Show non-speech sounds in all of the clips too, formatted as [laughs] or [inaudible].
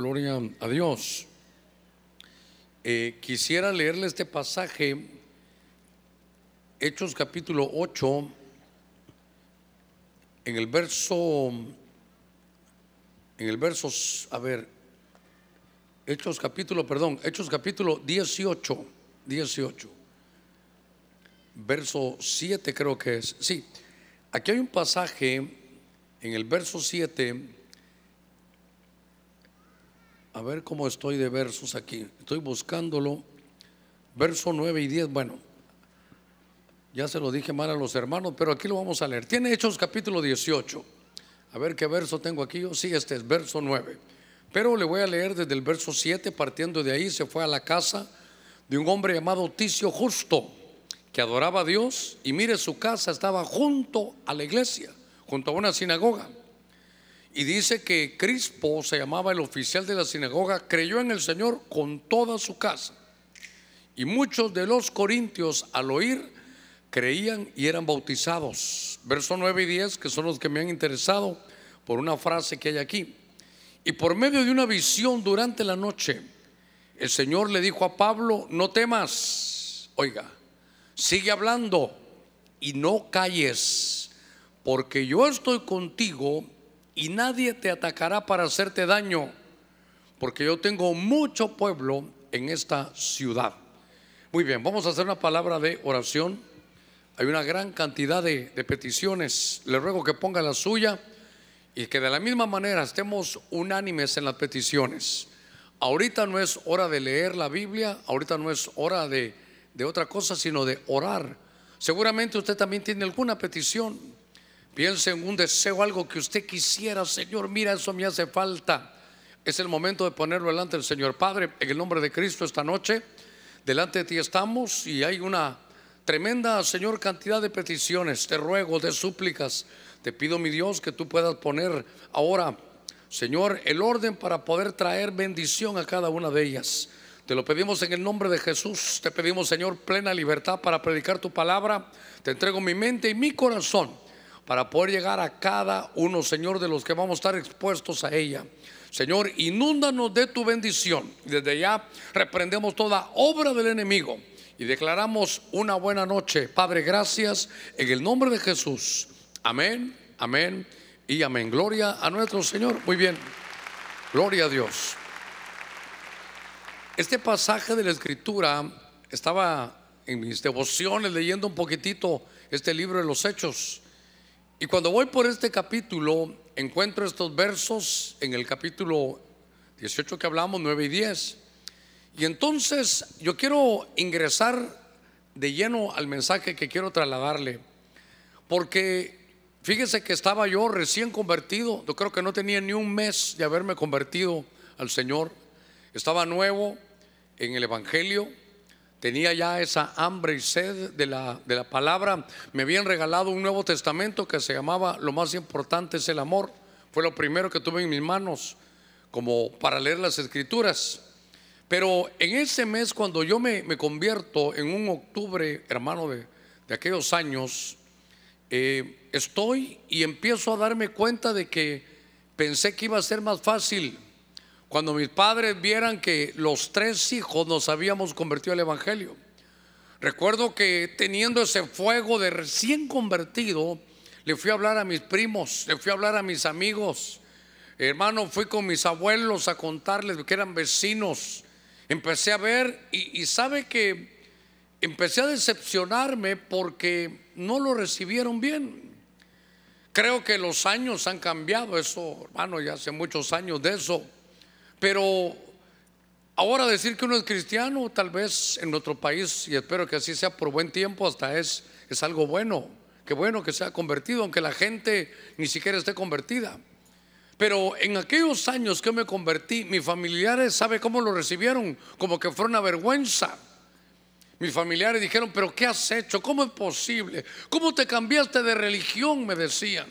Gloria a Dios. Eh, quisiera leerle este pasaje, Hechos capítulo 8, en el verso, en el verso, a ver, Hechos capítulo, perdón, Hechos capítulo 18, 18, verso 7 creo que es. Sí, aquí hay un pasaje en el verso 7 a ver cómo estoy de versos aquí. Estoy buscándolo. Verso 9 y 10. Bueno, ya se lo dije mal a los hermanos, pero aquí lo vamos a leer. Tiene Hechos capítulo 18. A ver qué verso tengo aquí. Yo sí, este es verso 9. Pero le voy a leer desde el verso 7. Partiendo de ahí, se fue a la casa de un hombre llamado Ticio Justo, que adoraba a Dios. Y mire, su casa estaba junto a la iglesia, junto a una sinagoga. Y dice que Crispo, se llamaba el oficial de la sinagoga, creyó en el Señor con toda su casa. Y muchos de los corintios al oír creían y eran bautizados. Verso 9 y 10, que son los que me han interesado por una frase que hay aquí. Y por medio de una visión durante la noche, el Señor le dijo a Pablo, no temas, oiga, sigue hablando y no calles, porque yo estoy contigo y nadie te atacará para hacerte daño, porque yo tengo mucho pueblo en esta ciudad. Muy bien, vamos a hacer una palabra de oración. Hay una gran cantidad de, peticiones. Le ruego que ponga la suya y que de la misma manera estemos unánimes en las peticiones. Ahorita no es hora de leer la Biblia, ahorita no es hora de, de otra cosa, sino de orar. Seguramente usted también tiene alguna petición. Piense en un deseo, algo que usted quisiera, Señor, mira, eso me hace falta. Es el momento de ponerlo delante del Señor Padre, en el nombre de Cristo esta noche. Delante de ti estamos y hay una tremenda, Señor, cantidad de peticiones, de ruegos, de súplicas. Te pido, mi Dios, que tú puedas poner ahora, Señor, el orden para poder traer bendición a cada una de ellas. Te lo pedimos en el nombre de Jesús. Te pedimos, Señor, plena libertad para predicar tu palabra. Te entrego mi mente y mi corazón para poder llegar a cada uno, Señor, de los que vamos a estar expuestos a ella. Señor, inúndanos de tu bendición. Desde ya reprendemos toda obra del enemigo y declaramos una buena noche. Padre, gracias en el nombre de Jesús. Amén, amén y amén. Gloria a nuestro Señor. Muy bien. Gloria a Dios. Este pasaje de la escritura estaba en mis devociones leyendo un poquitito este libro de los Hechos. Y cuando voy por este capítulo, encuentro estos versos en el capítulo 18 que hablamos, 9 y 10. Y entonces yo quiero ingresar de lleno al mensaje que quiero trasladarle. Porque fíjese que estaba yo recién convertido, yo creo que no tenía ni un mes de haberme convertido al Señor. Estaba nuevo en el Evangelio tenía ya esa hambre y sed de la, de la palabra. Me habían regalado un Nuevo Testamento que se llamaba Lo más importante es el amor. Fue lo primero que tuve en mis manos como para leer las escrituras. Pero en ese mes, cuando yo me, convierto en un octubre, hermano, de, de aquellos años, eh, estoy y empiezo a darme cuenta de que pensé que iba a ser más fácil cuando mis padres vieran que los tres hijos nos habíamos convertido al Evangelio. Recuerdo que teniendo ese fuego de recién convertido, le fui a hablar a mis primos, le fui a hablar a mis amigos. Hermano, fui con mis abuelos a contarles que eran vecinos. Empecé a ver y, y sabe que empecé a decepcionarme porque no lo recibieron bien. Creo que los años han cambiado eso, hermano, ya hace muchos años de eso. Pero ahora decir que uno es cristiano, tal vez en nuestro país, y espero que así sea por buen tiempo, hasta es, es algo bueno. Qué bueno que sea convertido, aunque la gente ni siquiera esté convertida. Pero en aquellos años que me convertí, mis familiares, ¿sabe cómo lo recibieron? Como que fue una vergüenza. Mis familiares dijeron, pero ¿qué has hecho? ¿Cómo es posible? ¿Cómo te cambiaste de religión? Me decían.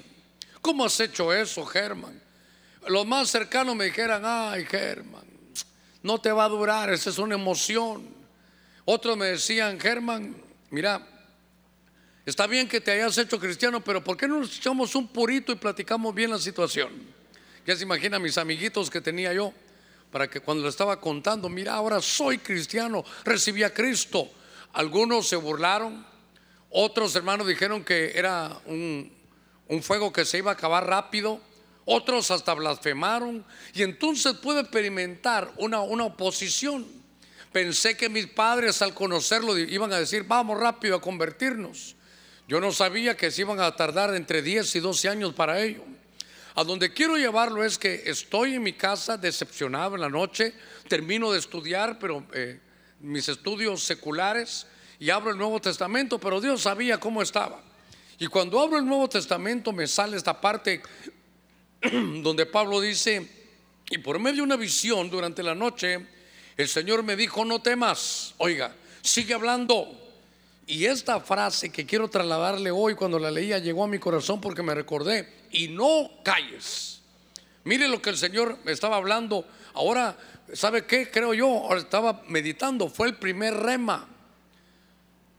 ¿Cómo has hecho eso, Germán? Los más cercanos me dijeran, ay Germán, no te va a durar, esa es una emoción. Otros me decían, Germán, mira, está bien que te hayas hecho cristiano, pero ¿por qué no nos echamos un purito y platicamos bien la situación? Ya se imagina mis amiguitos que tenía yo. para que cuando le estaba contando, mira, ahora soy cristiano, recibí a Cristo. Algunos se burlaron, otros hermanos dijeron que era un, un fuego que se iba a acabar rápido, otros hasta blasfemaron y entonces pude experimentar una, una oposición. Pensé que mis padres al conocerlo iban a decir, vamos rápido a convertirnos. Yo no sabía que se iban a tardar entre 10 y 12 años para ello. A donde quiero llevarlo es que estoy en mi casa decepcionado en la noche, termino de estudiar, pero eh, mis estudios seculares, y abro el Nuevo Testamento, pero Dios sabía cómo estaba. Y cuando abro el Nuevo Testamento me sale esta parte [clears throat] donde Pablo dice, y por medio de una visión durante la noche, el Señor me dijo, no temas, oiga, sigue hablando. Y esta frase que quiero trasladarle hoy cuando la leía llegó a mi corazón porque me recordé, y no calles. Mire lo que el Señor me estaba hablando. Ahora, ¿sabe qué? Creo yo, ahora estaba meditando, fue el primer rema.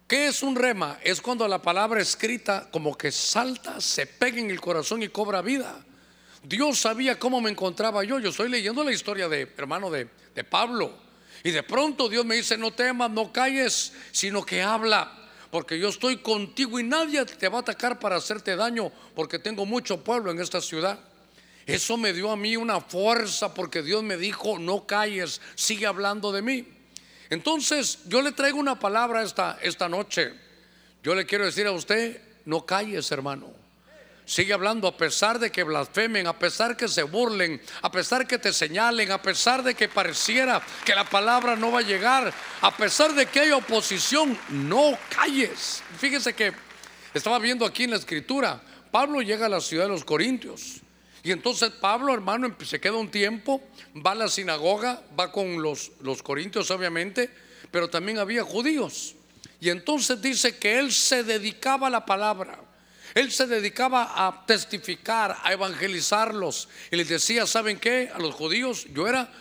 ¿Qué es un rema? Es cuando la palabra escrita como que salta, se pega en el corazón y cobra vida. Dios sabía cómo me encontraba yo. Yo estoy leyendo la historia de hermano de, de Pablo. Y de pronto Dios me dice, no temas, no calles, sino que habla. Porque yo estoy contigo y nadie te va a atacar para hacerte daño, porque tengo mucho pueblo en esta ciudad. Eso me dio a mí una fuerza porque Dios me dijo, no calles, sigue hablando de mí. Entonces, yo le traigo una palabra esta, esta noche. Yo le quiero decir a usted, no calles, hermano. Sigue hablando a pesar de que blasfemen, a pesar que se burlen, a pesar que te señalen, a pesar de que pareciera que la palabra no va a llegar, a pesar de que hay oposición, no calles. Fíjese que estaba viendo aquí en la escritura, Pablo llega a la ciudad de los Corintios. Y entonces Pablo, hermano, se queda un tiempo, va a la sinagoga, va con los, los corintios obviamente, pero también había judíos. Y entonces dice que él se dedicaba a la palabra. Él se dedicaba a testificar, a evangelizarlos. Y les decía, ¿saben qué? A los judíos, yo era,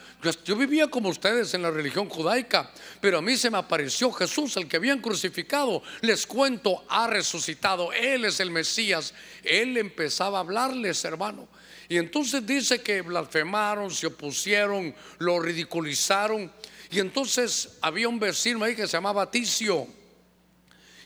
yo, vivía como ustedes en la religión judaica, pero a mí se me apareció Jesús, el que habían crucificado. Les cuento, ha resucitado. Él es el Mesías. Él empezaba a hablarles, hermano. Y entonces dice que blasfemaron, se opusieron, lo ridiculizaron. Y entonces había un vecino ahí que se llamaba Ticio.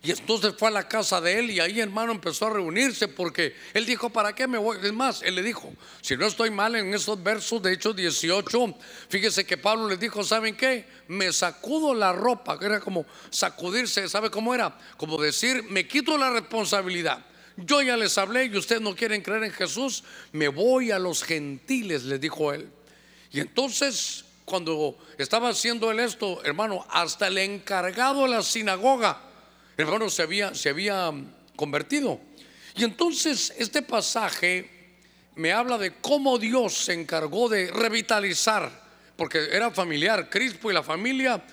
Y entonces fue a la casa de él y ahí hermano empezó a reunirse porque él dijo, ¿para qué me voy? Es más, él le dijo, si no estoy mal en esos versos de Hechos 18, fíjese que Pablo le dijo, ¿saben qué? Me sacudo la ropa, que era como sacudirse, ¿sabe cómo era? Como decir, me quito la responsabilidad. Yo ya les hablé y ustedes no quieren creer en Jesús, me voy a los gentiles, les dijo él. Y entonces, cuando estaba haciendo él esto, hermano, hasta el encargado de la sinagoga, hermano, se había, se había convertido. Y entonces este pasaje me habla de cómo Dios se encargó de revitalizar, porque era familiar, Crispo y la familia,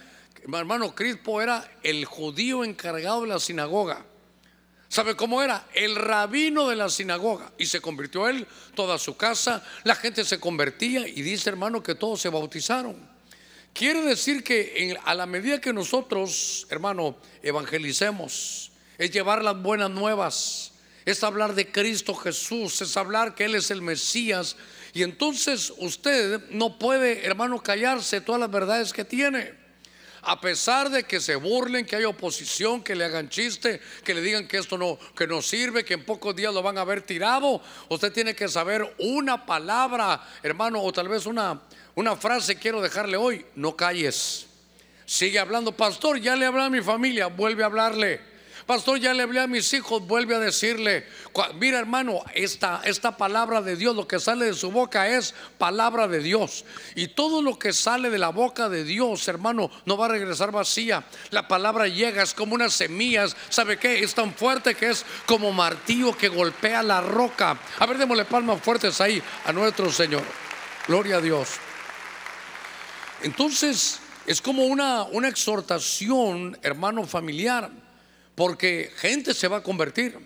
hermano, Crispo era el judío encargado de la sinagoga. ¿Sabe cómo era? El rabino de la sinagoga. Y se convirtió él, toda su casa, la gente se convertía y dice hermano que todos se bautizaron. Quiere decir que a la medida que nosotros, hermano, evangelicemos, es llevar las buenas nuevas, es hablar de Cristo Jesús, es hablar que Él es el Mesías. Y entonces usted no puede, hermano, callarse todas las verdades que tiene a pesar de que se burlen, que hay oposición, que le hagan chiste, que le digan que esto no, que no sirve, que en pocos días lo van a haber tirado, usted tiene que saber una palabra, hermano, o tal vez una, una frase quiero dejarle hoy, no calles. Sigue hablando, pastor, ya le hablé a mi familia, vuelve a hablarle. Pastor, ya le hablé a mis hijos, vuelve a decirle, mira hermano, esta, esta palabra de Dios, lo que sale de su boca es palabra de Dios. Y todo lo que sale de la boca de Dios, hermano, no va a regresar vacía. La palabra llega, es como unas semillas, ¿sabe qué? Es tan fuerte que es como martillo que golpea la roca. A ver, démosle palmas fuertes ahí a nuestro Señor. Gloria a Dios. Entonces, es como una, una exhortación, hermano familiar porque gente se va a convertir,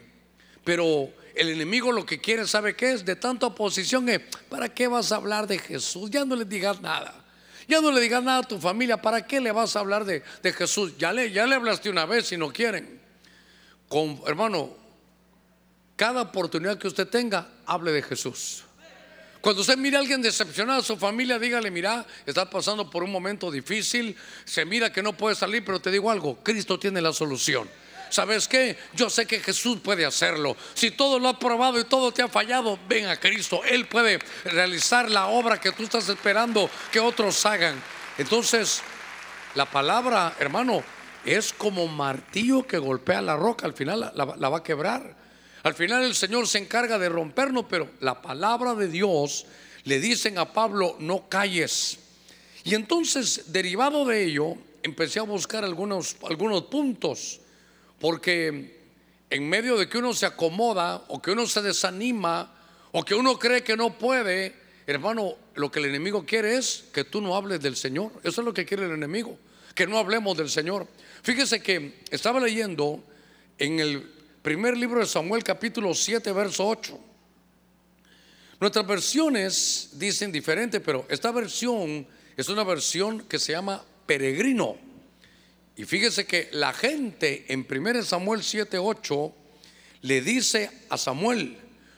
pero el enemigo lo que quiere, ¿sabe qué es? De tanta oposición es, ¿para qué vas a hablar de Jesús? Ya no le digas nada. Ya no le digas nada a tu familia, ¿para qué le vas a hablar de, Jesús? Ya le, ya le hablaste una vez si no quieren. Con, hermano, cada oportunidad que usted tenga, hable de Jesús. Cuando usted mira a alguien decepcionado a su familia, dígale, mira, está pasando por un momento difícil, se mira que no puede salir, pero te digo algo, Cristo tiene la solución. ¿Sabes qué? Yo sé que Jesús puede hacerlo. Si todo lo ha probado y todo te ha fallado, ven a Cristo. Él puede realizar la obra que tú estás esperando que otros hagan. Entonces, la palabra, hermano, es como martillo que golpea la roca. Al final la, la va a quebrar. Al final el Señor se encarga de rompernos, pero la palabra de Dios le dicen a Pablo, no calles. Y entonces, derivado de ello, empecé a buscar algunos, algunos puntos, porque en medio de que uno se acomoda o que uno se desanima o que uno cree que no puede, hermano, lo que el enemigo quiere es que tú no hables del Señor. Eso es lo que quiere el enemigo, que no hablemos del Señor. Fíjese que estaba leyendo en el Primer libro de Samuel capítulo 7, verso 8. Nuestras versiones dicen diferente, pero esta versión es una versión que se llama peregrino. Y fíjese que la gente en 1 Samuel 7, 8 le dice a Samuel,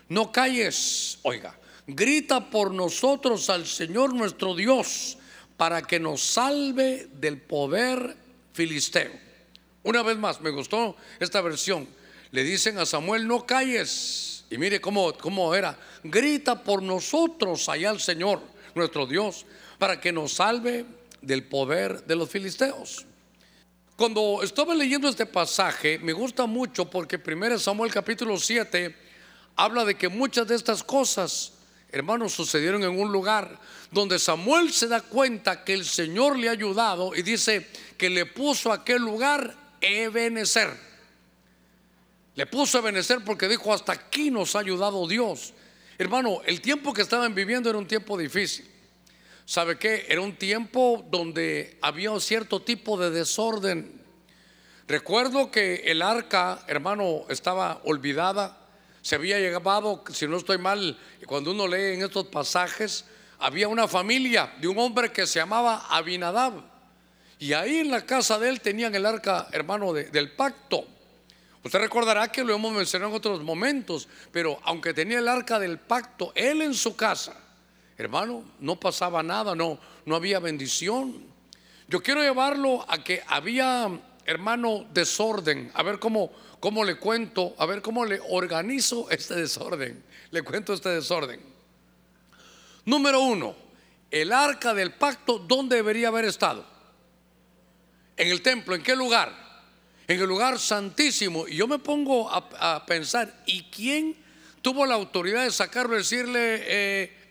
no calles, oiga, grita por nosotros al Señor nuestro Dios para que nos salve del poder filisteo. Una vez más, me gustó esta versión le dicen a Samuel, no calles. Y mire cómo, cómo era, grita por nosotros allá al Señor, nuestro Dios, para que nos salve del poder de los filisteos. Cuando estaba leyendo este pasaje, me gusta mucho porque 1 Samuel capítulo 7 habla de que muchas de estas cosas, hermanos, sucedieron en un lugar donde Samuel se da cuenta que el Señor le ha ayudado y dice que le puso a aquel lugar Ebenezer. Le puso a benecer porque dijo, hasta aquí nos ha ayudado Dios. Hermano, el tiempo que estaban viviendo era un tiempo difícil. ¿Sabe qué? Era un tiempo donde había un cierto tipo de desorden. Recuerdo que el arca, hermano, estaba olvidada. Se había llevado, si no estoy mal, cuando uno lee en estos pasajes, había una familia de un hombre que se llamaba Abinadab. Y ahí en la casa de él tenían el arca, hermano, del pacto. Usted recordará que lo hemos mencionado en otros momentos, pero aunque tenía el arca del pacto, él en su casa, hermano, no pasaba nada, no, no había bendición. Yo quiero llevarlo a que había, hermano, desorden. A ver cómo, cómo le cuento, a ver cómo le organizo este desorden. Le cuento este desorden. Número uno, el arca del pacto, ¿dónde debería haber estado? En el templo, ¿en qué lugar? En el lugar santísimo. Y yo me pongo a, pensar, ¿y quién tuvo la autoridad de sacarlo y decirle,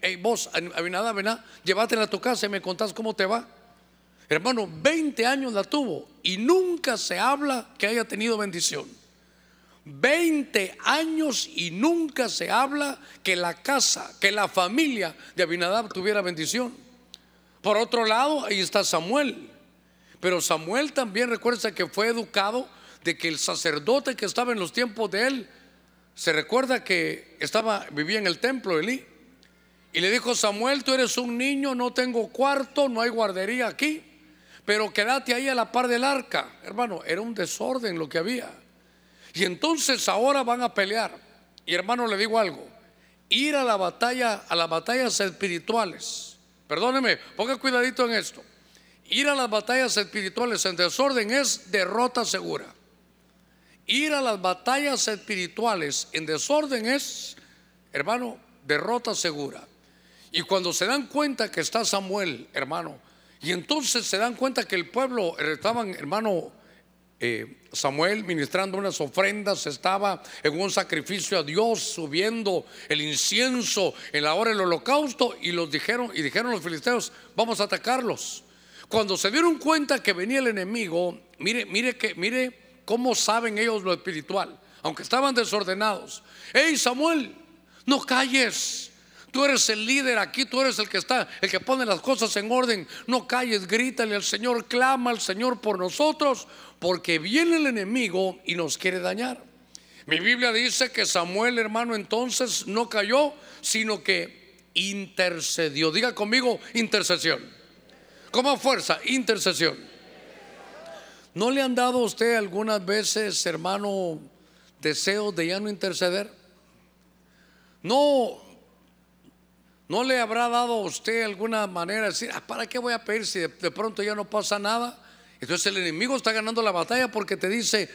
eh, vos, Abinadab, ven, llévatela a tu casa y me contás cómo te va? Hermano, 20 años la tuvo y nunca se habla que haya tenido bendición. 20 años y nunca se habla que la casa, que la familia de Abinadab tuviera bendición. Por otro lado, ahí está Samuel. Pero Samuel también recuerda que fue educado de que el sacerdote que estaba en los tiempos de él, se recuerda que estaba, vivía en el templo de Elí. Y le dijo, Samuel, tú eres un niño, no tengo cuarto, no hay guardería aquí, pero quédate ahí a la par del arca. Hermano, era un desorden lo que había. Y entonces ahora van a pelear. Y hermano, le digo algo, ir a la batalla, a las batallas espirituales. Perdóneme, ponga cuidadito en esto. Ir a las batallas espirituales en desorden es derrota segura. Ir a las batallas espirituales en desorden es, hermano, derrota segura. Y cuando se dan cuenta que está Samuel, hermano, y entonces se dan cuenta que el pueblo, estaban, hermano, eh, Samuel ministrando unas ofrendas, estaba en un sacrificio a Dios, subiendo el incienso en la hora del holocausto, y los dijeron, y dijeron los filisteos, vamos a atacarlos. Cuando se dieron cuenta que venía el enemigo, mire, mire que, mire cómo saben ellos lo espiritual, aunque estaban desordenados. Hey Samuel, no calles. Tú eres el líder aquí, tú eres el que está, el que pone las cosas en orden. No calles, grítale al Señor, clama al Señor por nosotros, porque viene el enemigo y nos quiere dañar. Mi Biblia dice que Samuel, hermano, entonces no cayó, sino que intercedió. Diga conmigo, intercesión. Como fuerza, intercesión. ¿No le han dado a usted algunas veces, hermano, deseos de ya no interceder? No, ¿No le habrá dado a usted alguna manera de decir, ah, ¿para qué voy a pedir si de, de pronto ya no pasa nada? Entonces el enemigo está ganando la batalla porque te dice,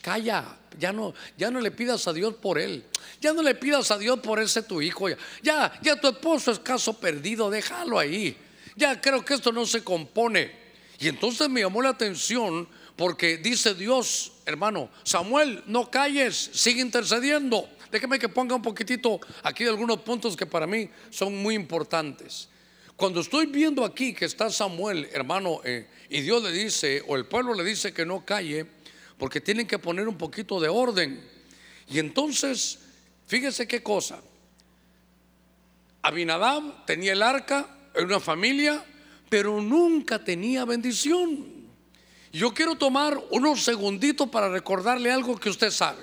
calla, ya no, ya no le pidas a Dios por él, ya no le pidas a Dios por ese tu hijo, ya, ya, ya tu esposo es caso perdido, déjalo ahí, ya creo que esto no se compone. Y entonces me llamó la atención porque dice Dios, hermano, Samuel, no calles, sigue intercediendo. Déjeme que ponga un poquitito aquí de algunos puntos que para mí son muy importantes. Cuando estoy viendo aquí que está Samuel, hermano, eh, y Dios le dice, o el pueblo le dice que no calle, porque tienen que poner un poquito de orden. Y entonces, fíjese qué cosa. Abinadab tenía el arca en una familia, pero nunca tenía bendición. Yo quiero tomar unos segunditos para recordarle algo que usted sabe.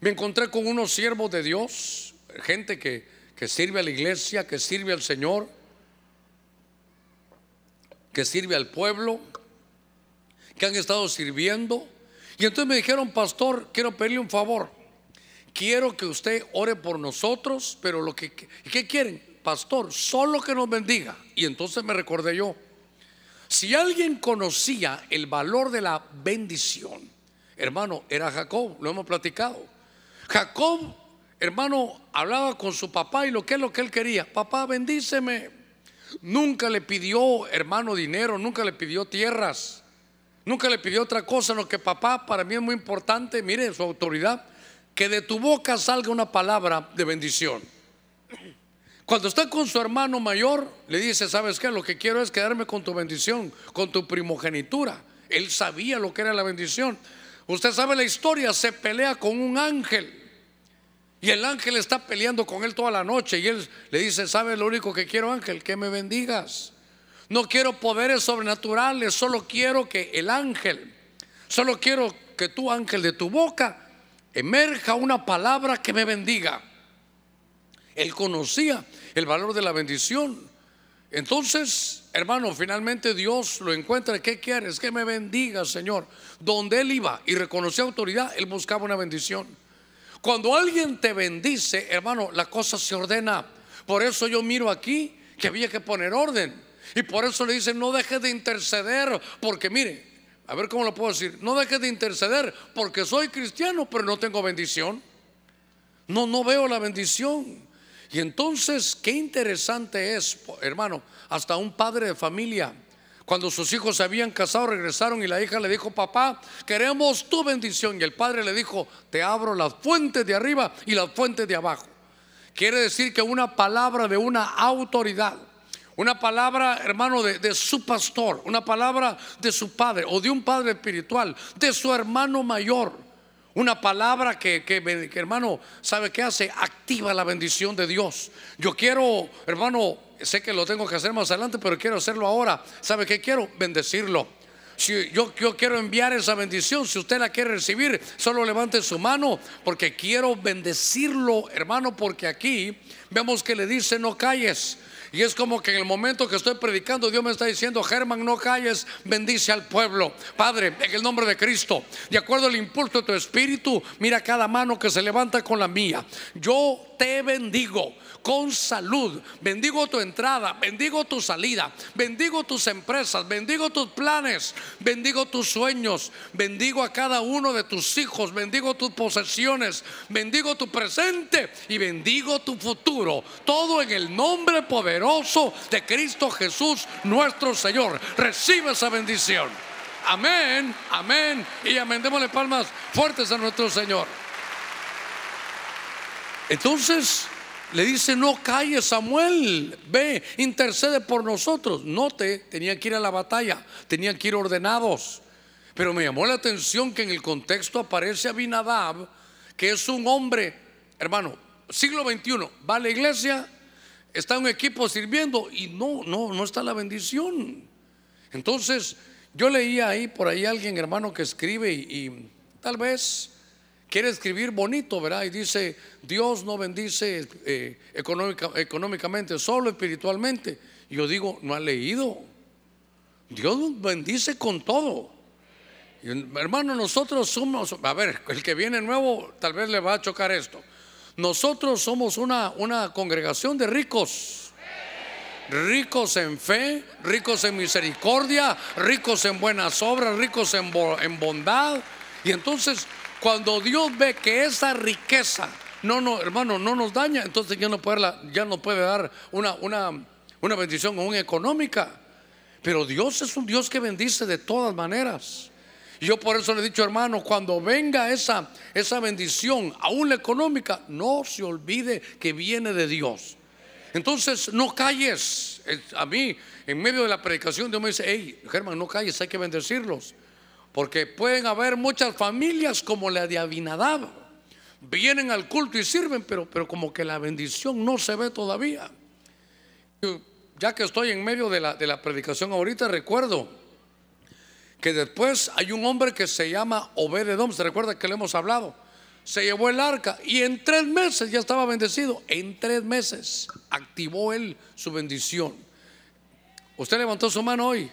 Me encontré con unos siervos de Dios, gente que, que sirve a la iglesia, que sirve al Señor, que sirve al pueblo, que han estado sirviendo. Y entonces me dijeron, pastor, quiero pedirle un favor. Quiero que usted ore por nosotros, pero lo que, ¿qué quieren? Pastor, solo que nos bendiga. Y entonces me recordé yo, si alguien conocía el valor de la bendición, hermano, era Jacob, lo hemos platicado. Jacob, hermano, hablaba con su papá y lo que es lo que él quería. Papá, bendíceme. Nunca le pidió, hermano, dinero, nunca le pidió tierras, nunca le pidió otra cosa. Lo que papá, para mí es muy importante, mire su autoridad, que de tu boca salga una palabra de bendición. Cuando está con su hermano mayor, le dice, ¿sabes qué? Lo que quiero es quedarme con tu bendición, con tu primogenitura. Él sabía lo que era la bendición. Usted sabe la historia, se pelea con un ángel. Y el ángel está peleando con él toda la noche. Y él le dice, ¿sabes lo único que quiero, ángel? Que me bendigas. No quiero poderes sobrenaturales, solo quiero que el ángel, solo quiero que tu ángel de tu boca emerja una palabra que me bendiga. Él conocía el valor de la bendición. Entonces, hermano, finalmente Dios lo encuentra. ¿Qué quieres? Que me bendiga, Señor. Donde él iba y reconocía autoridad, él buscaba una bendición. Cuando alguien te bendice, hermano, la cosa se ordena. Por eso yo miro aquí que había que poner orden. Y por eso le dicen, no dejes de interceder, porque mire, a ver cómo lo puedo decir, no dejes de interceder, porque soy cristiano, pero no tengo bendición. No, no veo la bendición. Y entonces, qué interesante es, hermano, hasta un padre de familia, cuando sus hijos se habían casado, regresaron y la hija le dijo, papá, queremos tu bendición. Y el padre le dijo, te abro las fuentes de arriba y las fuentes de abajo. Quiere decir que una palabra de una autoridad, una palabra, hermano, de, de, su pastor, una palabra de su padre o de un padre espiritual, de su hermano mayor, una palabra que, que, hermano, ¿sabe qué hace? Activa la bendición de Dios. Yo quiero, hermano, sé que lo tengo que hacer más adelante, pero quiero hacerlo ahora. ¿Sabe qué quiero? Bendecirlo. Si yo, yo, quiero enviar esa bendición, si usted la quiere recibir, solo levante su mano, porque quiero bendecirlo, hermano, porque aquí vemos que le dice, no calles. Y es como que en el momento que estoy predicando, Dios me está diciendo, Germán, no calles, bendice al pueblo. Padre, en el nombre de Cristo, de acuerdo al impulso de tu espíritu, mira cada mano que se levanta con la mía. Yo te bendigo con salud. Bendigo tu entrada, bendigo tu salida, bendigo tus empresas, bendigo tus planes, bendigo tus sueños, bendigo a cada uno de tus hijos, bendigo tus posesiones, bendigo tu presente y bendigo tu futuro. Todo en el nombre poderoso de Cristo Jesús, nuestro Señor. Recibe esa bendición. Amén, amén y amén. Démosle palmas fuertes a nuestro Señor. Entonces, le dice, no calles Samuel, ve, intercede por nosotros. Note, tenían que ir a la batalla, tenían que ir ordenados. Pero me llamó la atención que en el contexto aparece Abinadab, que es un hombre, hermano, siglo XXI, va a la iglesia, está un equipo sirviendo y no, no, no está la bendición. Entonces, yo leía ahí por ahí alguien, hermano, que escribe y, y tal vez quiere escribir bonito, ¿verdad? Y dice, Dios no bendice eh, económicamente, solo espiritualmente. Yo digo, no ha leído. Dios bendice con todo. hermano, nosotros somos, a ver, el que viene nuevo tal vez le va a chocar esto. Nosotros somos una, una congregación de ricos. Ricos en fe, ricos en misericordia, ricos en buenas obras, ricos en, en bondad. Y entonces, cuando Dios ve que esa riqueza, no, no, hermano, no nos daña, entonces ya no puede, dar una, una, una bendición aún económica. Pero Dios es un Dios que bendice de todas maneras. Y yo por eso le he dicho, hermano, cuando venga esa, esa bendición, aún la económica, no se olvide que viene de Dios. Entonces, no calles. A mí, en medio de la predicación, Dios me dice, hey, Germán, no calles, hay que bendecirlos. Porque pueden haber muchas familias como la de Abinadab. Vienen al culto y sirven, pero, pero como que la bendición no se ve todavía. Ya que estoy en medio de la, de la predicación ahorita, recuerdo que después hay un hombre que se llama Obededom, se recuerda que le hemos hablado, se llevó el arca y en tres meses ya estaba bendecido, en tres meses activó él su bendición. Usted levantó su mano hoy,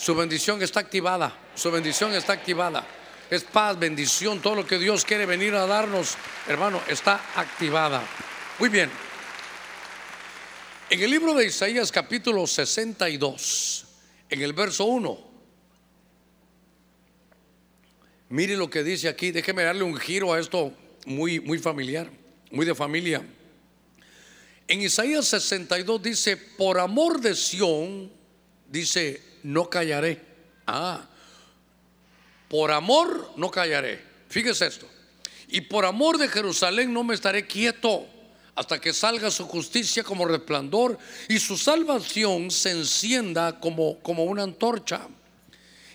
su bendición está activada, su bendición está activada. Es paz, bendición, todo lo que Dios quiere venir a darnos, hermano, está activada. Muy bien. En el libro de Isaías capítulo 62, en el verso 1, Mire lo que dice aquí, déjeme darle un giro a esto muy, muy familiar, muy de familia. En Isaías 62 dice, por amor de Sión, dice, no callaré. Ah, por amor no callaré. Fíjese esto. Y por amor de Jerusalén no me estaré quieto hasta que salga su justicia como resplandor y su salvación se encienda como, como una antorcha.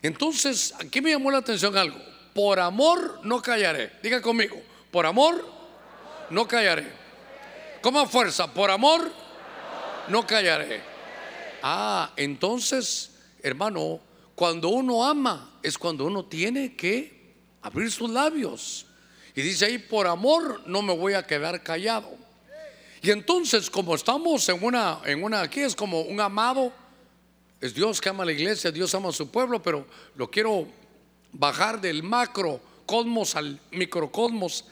Entonces, aquí me llamó la atención algo por amor no callaré. Diga conmigo, por amor no callaré. Como fuerza, por amor no callaré. Ah, entonces, hermano, cuando uno ama es cuando uno tiene que abrir sus labios. Y dice ahí, por amor no me voy a quedar callado. Y entonces, como estamos en una, en una, aquí es como un amado, es Dios que ama a la iglesia, Dios ama a su pueblo, pero lo quiero bajar del macrocosmos al microcosmos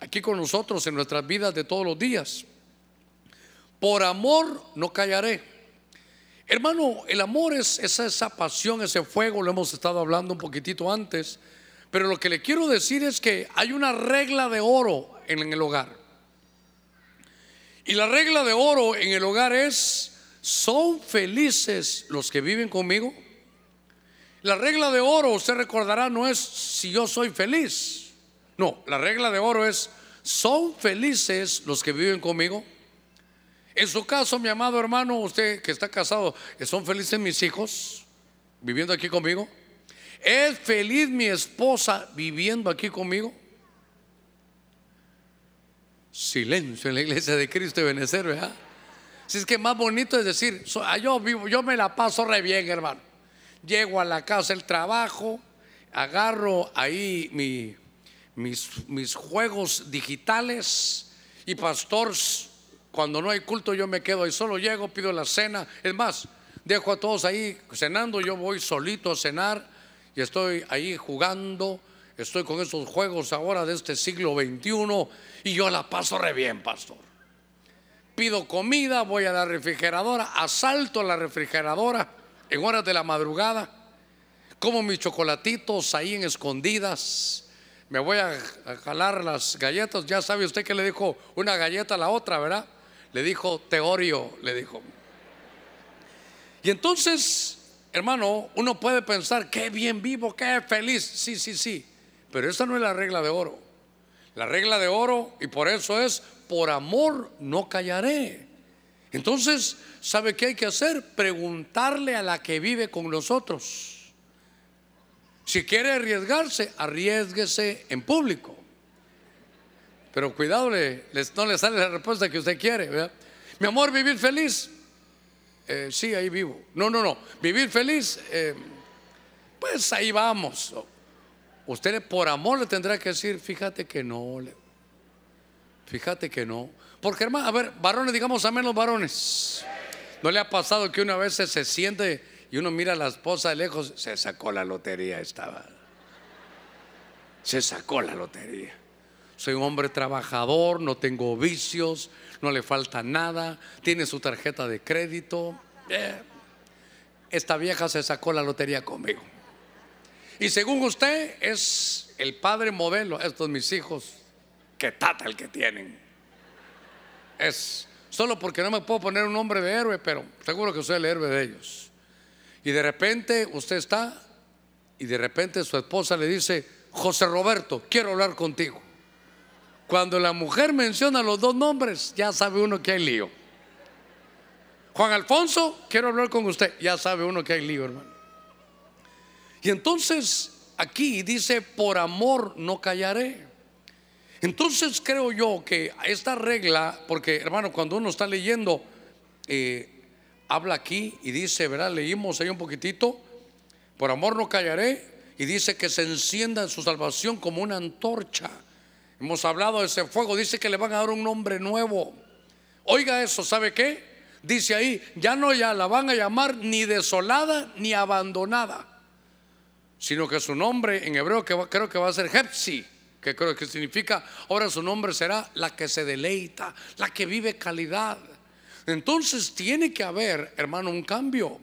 aquí con nosotros en nuestras vidas de todos los días. Por amor no callaré. Hermano, el amor es esa, pasión, ese fuego, lo hemos estado hablando un poquitito antes, pero lo que le quiero decir es que hay una regla de oro en el hogar. Y la regla de oro en el hogar es, ¿son felices los que viven conmigo? La regla de oro, usted recordará, no es si yo soy feliz. No, la regla de oro es, ¿son felices los que viven conmigo? En su caso, mi amado hermano, usted que está casado, ¿son felices mis hijos viviendo aquí conmigo? ¿Es feliz mi esposa viviendo aquí conmigo? Silencio en la iglesia de Cristo de Benecer, ¿verdad? Si es que más bonito es decir, ah, yo vivo, yo me la paso re bien, hermano llego a la casa del trabajo, agarro ahí mis, mis juegos digitales y pastor, cuando no hay culto yo me quedo ahí solo, llego, pido la cena, es más, dejo a todos ahí cenando, yo voy solito a cenar y estoy ahí jugando, estoy con esos juegos ahora de este siglo XXI y yo la paso re bien, pastor. Pido comida, voy a la refrigeradora, asalto la refrigeradora en horas de la madrugada, como mis chocolatitos ahí en escondidas. Me voy a, jalar las galletas. Ya sabe usted que le dijo una galleta a la otra, ¿verdad? Le dijo Teorio, le dijo. Y entonces, hermano, uno puede pensar, qué bien vivo, qué feliz. Sí, sí, sí. Pero esa no es la regla de oro. La regla de oro, y por eso es, por amor no callaré. Entonces, ¿sabe qué hay que hacer? Preguntarle a la que vive con nosotros. Si quiere arriesgarse, arriesguese en público. Pero cuidado, no le sale la respuesta que usted quiere. Mi amor, vivir feliz. Eh, sí, ahí vivo. No, no, no. Vivir feliz, eh, pues ahí vamos. Usted por amor le tendrá que decir, fíjate que no. Fíjate que no. Porque hermano, a ver, varones, digamos a menos varones. ¿No le ha pasado que una vez se siente y uno mira a la esposa de lejos? Se sacó la lotería, estaba. Se sacó la lotería. Soy un hombre trabajador, no tengo vicios, no le falta nada, tiene su tarjeta de crédito. Eh, esta vieja se sacó la lotería conmigo. Y según usted es el padre modelo, estos mis hijos, que tata el que tienen. Es solo porque no me puedo poner un nombre de héroe, pero seguro que soy el héroe de ellos. Y de repente usted está y de repente su esposa le dice, José Roberto, quiero hablar contigo. Cuando la mujer menciona los dos nombres, ya sabe uno que hay lío. Juan Alfonso, quiero hablar con usted. Ya sabe uno que hay lío, hermano. Y entonces aquí dice, por amor no callaré. Entonces creo yo que esta regla, porque hermano, cuando uno está leyendo, eh, habla aquí y dice, ¿verdad? Leímos ahí un poquitito, por amor no callaré, y dice que se encienda en su salvación como una antorcha. Hemos hablado de ese fuego, dice que le van a dar un nombre nuevo. Oiga eso, ¿sabe qué? Dice ahí, ya no ya la van a llamar ni desolada ni abandonada, sino que su nombre en hebreo que creo que va a ser Hepsi, que creo que significa, ahora su nombre será la que se deleita, la que vive calidad. Entonces tiene que haber, hermano, un cambio.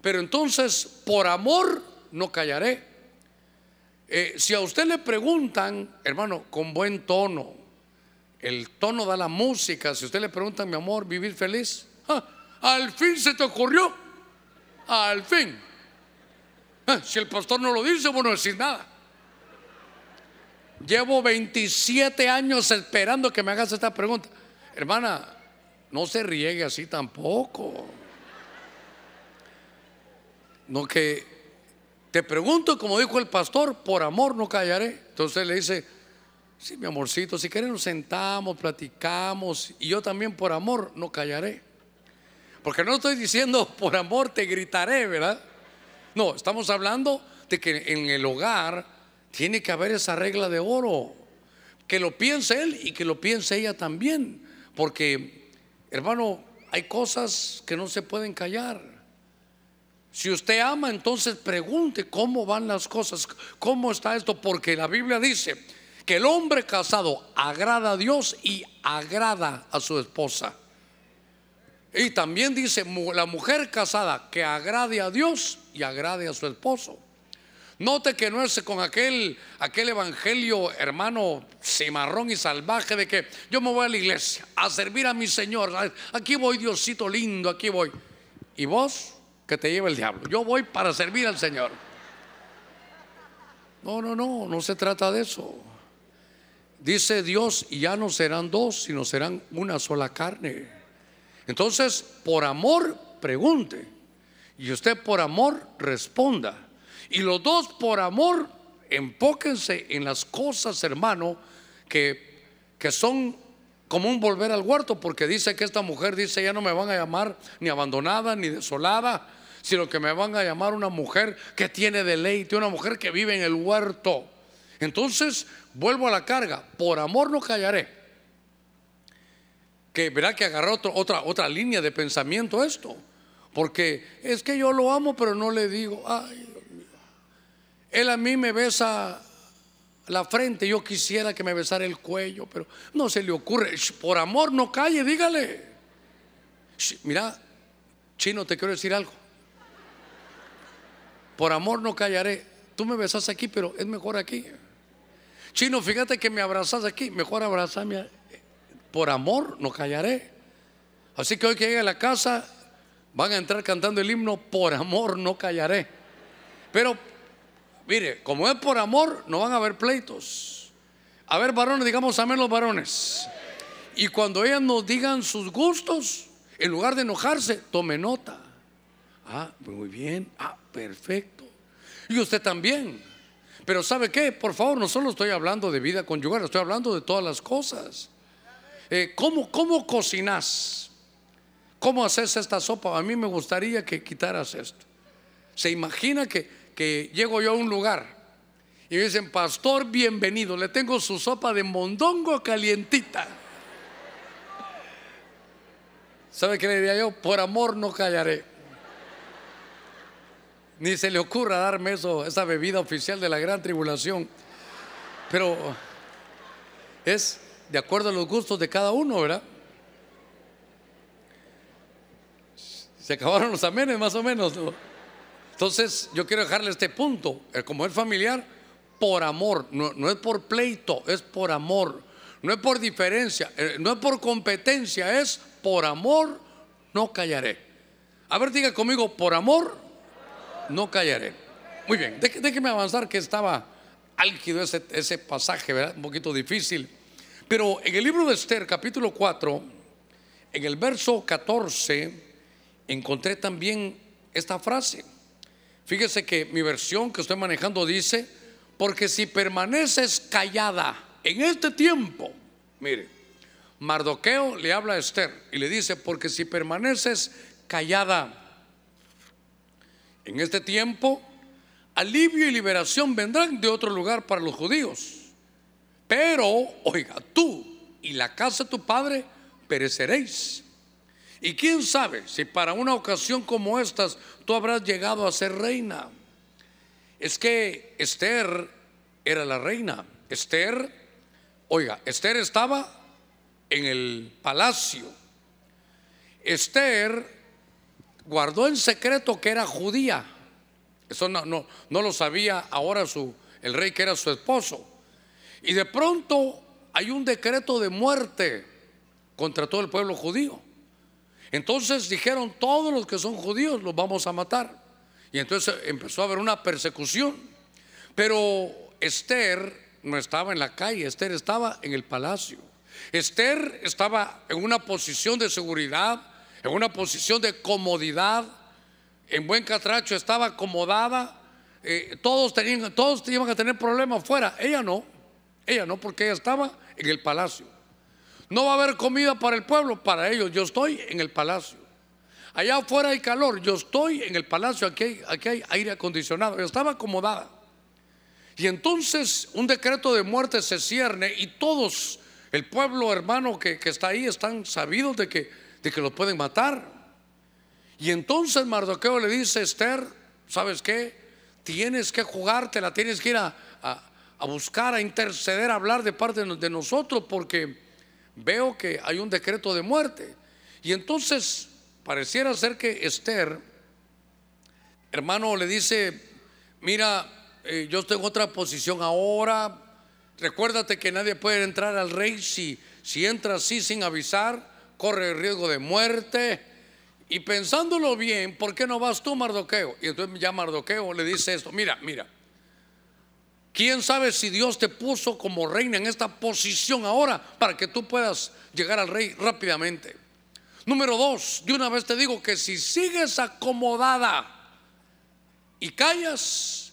Pero entonces, por amor, no callaré. Eh, si a usted le preguntan, hermano, con buen tono, el tono da la música, si usted le pregunta, mi amor, vivir feliz, ah, al fin se te ocurrió, al fin. Ah, si el pastor no lo dice, bueno, decir nada. Llevo 27 años esperando que me hagas esta pregunta. Hermana, no se riegue así tampoco. No que te pregunto, como dijo el pastor, por amor no callaré. Entonces le dice, sí, mi amorcito, si querés nos sentamos, platicamos, y yo también por amor no callaré. Porque no estoy diciendo [laughs] por amor te gritaré, ¿verdad? No, estamos hablando de que en el hogar tiene que haber esa regla de oro. Que lo piense él y que lo piense ella también. Porque, hermano, hay cosas que no se pueden callar. Si usted ama, entonces pregunte cómo van las cosas, cómo está esto, porque la Biblia dice que el hombre casado agrada a Dios y agrada a su esposa. Y también dice la mujer casada que agrade a Dios y agrade a su esposo. Note que no es con aquel, aquel evangelio, hermano, cimarrón y salvaje de que yo me voy a la iglesia a servir a mi Señor. Aquí voy, Diosito lindo, aquí voy. ¿Y vos? Que te lleva el diablo. Yo voy para servir al Señor. No, no, no, no se trata de eso. Dice Dios, y ya no serán dos, sino serán una sola carne. Entonces, por amor, pregunte. Y usted por amor responda. Y los dos por amor, empóquense en las cosas, hermano, que, que son como un volver al huerto, porque dice que esta mujer dice, ya no me van a llamar ni abandonada ni desolada, sino que me van a llamar una mujer que tiene deleite, una mujer que vive en el huerto. Entonces, vuelvo a la carga, por amor no callaré. Que verá que agarró otra, otra línea de pensamiento esto, porque es que yo lo amo, pero no le digo, ay, él a mí me besa la frente, yo quisiera que me besara el cuello, pero no se le ocurre. Por amor, no calle, dígale. Mira, chino, te quiero decir algo. Por amor no callaré. Tú me besas aquí, pero es mejor aquí. Chino, fíjate que me abrazas aquí, mejor abrazame. Por amor no callaré. Así que hoy que llegue a la casa, van a entrar cantando el himno, por amor no callaré. Pero Mire, como es por amor, no van a haber pleitos. A ver, varones, digamos amén los varones. Y cuando ellas nos digan sus gustos, en lugar de enojarse, tome nota. Ah, muy bien. Ah, perfecto. Y usted también. Pero ¿sabe qué? Por favor, no solo estoy hablando de vida conyugal, estoy hablando de todas las cosas. Eh, ¿cómo, ¿Cómo cocinas? ¿Cómo haces esta sopa? A mí me gustaría que quitaras esto. ¿Se imagina que que llego yo a un lugar y me dicen, pastor, bienvenido, le tengo su sopa de mondongo calientita. ¿Sabe qué le diría yo? Por amor no callaré. Ni se le ocurra darme eso, esa bebida oficial de la gran tribulación. Pero es de acuerdo a los gustos de cada uno, ¿verdad? Se acabaron los amenes más o menos. Entonces yo quiero dejarle este punto. Eh, como es familiar, por amor, no, no es por pleito, es por amor. No es por diferencia, eh, no es por competencia, es por amor, no callaré. A ver, diga conmigo, por amor, no callaré. Muy bien, déjeme avanzar que estaba álgido ese, ese pasaje, ¿verdad? Un poquito difícil. Pero en el libro de Esther, capítulo 4, en el verso 14, encontré también esta frase. Fíjese que mi versión que estoy manejando dice, porque si permaneces callada en este tiempo, mire, Mardoqueo le habla a Esther y le dice, porque si permaneces callada en este tiempo, alivio y liberación vendrán de otro lugar para los judíos. Pero, oiga, tú y la casa de tu padre pereceréis. Y quién sabe si para una ocasión como estas tú habrás llegado a ser reina. Es que Esther era la reina. Esther, oiga, Esther estaba en el palacio. Esther guardó en secreto que era judía. Eso no, lo sabía ahora su, el rey que era su esposo. Y de pronto hay un decreto de muerte contra todo el pueblo judío. Entonces dijeron, todos los que son judíos los vamos a matar. Y entonces empezó a haber una persecución. Pero Esther no estaba en la calle, Esther estaba en el palacio. Esther estaba en una posición de seguridad, en una posición de comodidad. En buen catracho estaba acomodada. Eh, todos, tenían, todos iban a tener problemas fuera. Ella no. Ella no, porque ella estaba en el palacio. No va a haber comida para el pueblo, para ellos. Yo estoy en el palacio. Allá afuera hay calor, yo estoy en el palacio, aquí hay, aquí hay aire acondicionado. Yo estaba acomodada. Y entonces un decreto de muerte se cierne y todos, el pueblo hermano que, está ahí, están sabidos de que, de que lo pueden matar. Y entonces Mardoqueo le dice a Esther, ¿sabes qué? Tienes que jugártela, tienes que ir a, a buscar, a interceder, a hablar de parte de nosotros, porque veo que hay un decreto de muerte. Y entonces pareciera ser que Esther, hermano, le dice, mira, eh, yo estoy en otra posición ahora, recuérdate que nadie puede entrar al rey si, si entra así sin avisar, corre el riesgo de muerte. Y pensándolo bien, ¿por qué no vas tú, Mardoqueo? Y entonces ya Mardoqueo le dice esto, mira, mira, ¿Quién sabe si Dios te puso como reina en esta posición ahora para que tú puedas llegar al rey rápidamente? Número dos, de una vez te digo que si sigues acomodada y callas,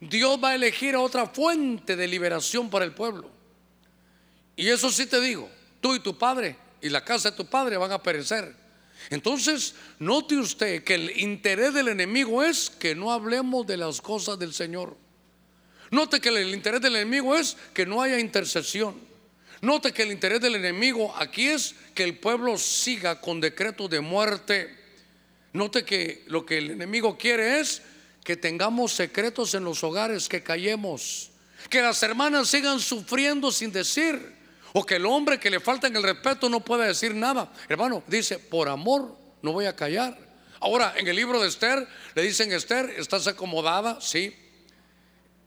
Dios va a elegir otra fuente de liberación para el pueblo. Y eso sí te digo, tú y tu padre y la casa de tu padre van a perecer. Entonces, note usted que el interés del enemigo es que no hablemos de las cosas del Señor. Note que el interés del enemigo es que no haya intercesión. Note que el interés del enemigo aquí es que el pueblo siga con decreto de muerte. Note que lo que el enemigo quiere es que tengamos secretos en los hogares, que callemos, que las hermanas sigan sufriendo sin decir, o que el hombre que le falta en el respeto no pueda decir nada. Hermano, dice, por amor no voy a callar. Ahora, en el libro de Esther, le dicen, Esther, ¿estás acomodada? Sí.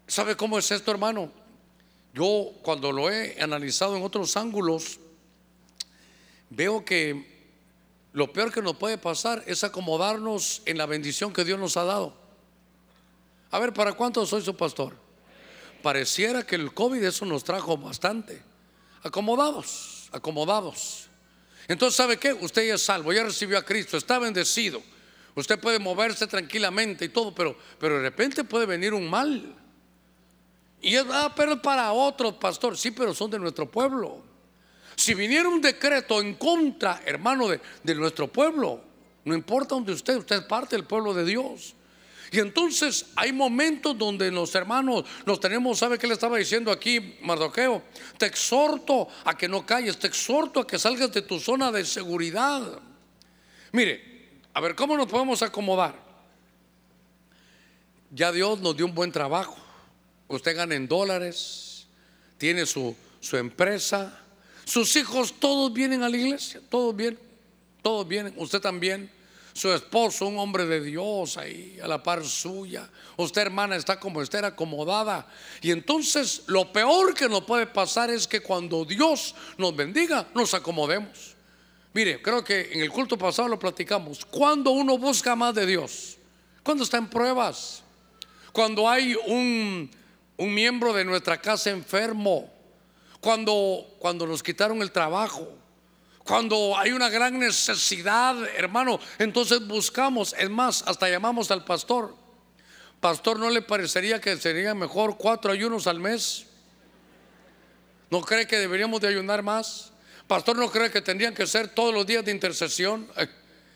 ¿Sabe cómo es esto, hermano? Yo cuando lo he analizado en otros ángulos, veo que lo peor que nos puede pasar es acomodarnos en la bendición que Dios nos ha dado. A ver, ¿para cuánto soy su pastor? Pareciera que el COVID eso nos trajo bastante. Acomodados, acomodados. Entonces, ¿sabe qué? Usted ya es salvo, ya recibió a Cristo, está bendecido. Usted puede moverse tranquilamente y todo, pero, pero de repente puede venir un mal. Y es, ah, pero para otros, pastor, sí, pero son de nuestro pueblo. Si viniera un decreto en contra, hermano, de, de nuestro pueblo, no importa donde usted, usted es parte del pueblo de Dios. Y entonces hay momentos donde los hermanos nos tenemos, ¿sabe qué le estaba diciendo aquí Mardoqueo? Te exhorto a que no calles, te exhorto a que salgas de tu zona de seguridad. Mire, a ver, ¿cómo nos podemos acomodar? Ya Dios nos dio un buen trabajo usted gana en dólares, tiene su, su empresa, sus hijos, todos vienen a la iglesia, todos vienen, todos vienen, usted también, su esposo, un hombre de Dios ahí a la par suya, usted hermana está como esté acomodada. Y entonces lo peor que nos puede pasar es que cuando Dios nos bendiga, nos acomodemos. Mire, creo que en el culto pasado lo platicamos. Cuando uno busca más de Dios, cuando está en pruebas, cuando hay un, un miembro de nuestra casa enfermo, cuando, cuando nos quitaron el trabajo, cuando hay una gran necesidad, hermano, entonces buscamos, es más, hasta llamamos al pastor. Pastor, ¿no le parecería que sería mejor cuatro ayunos al mes? ¿No cree que deberíamos de ayunar más? Pastor, ¿no cree que tendrían que ser todos los días de intercesión?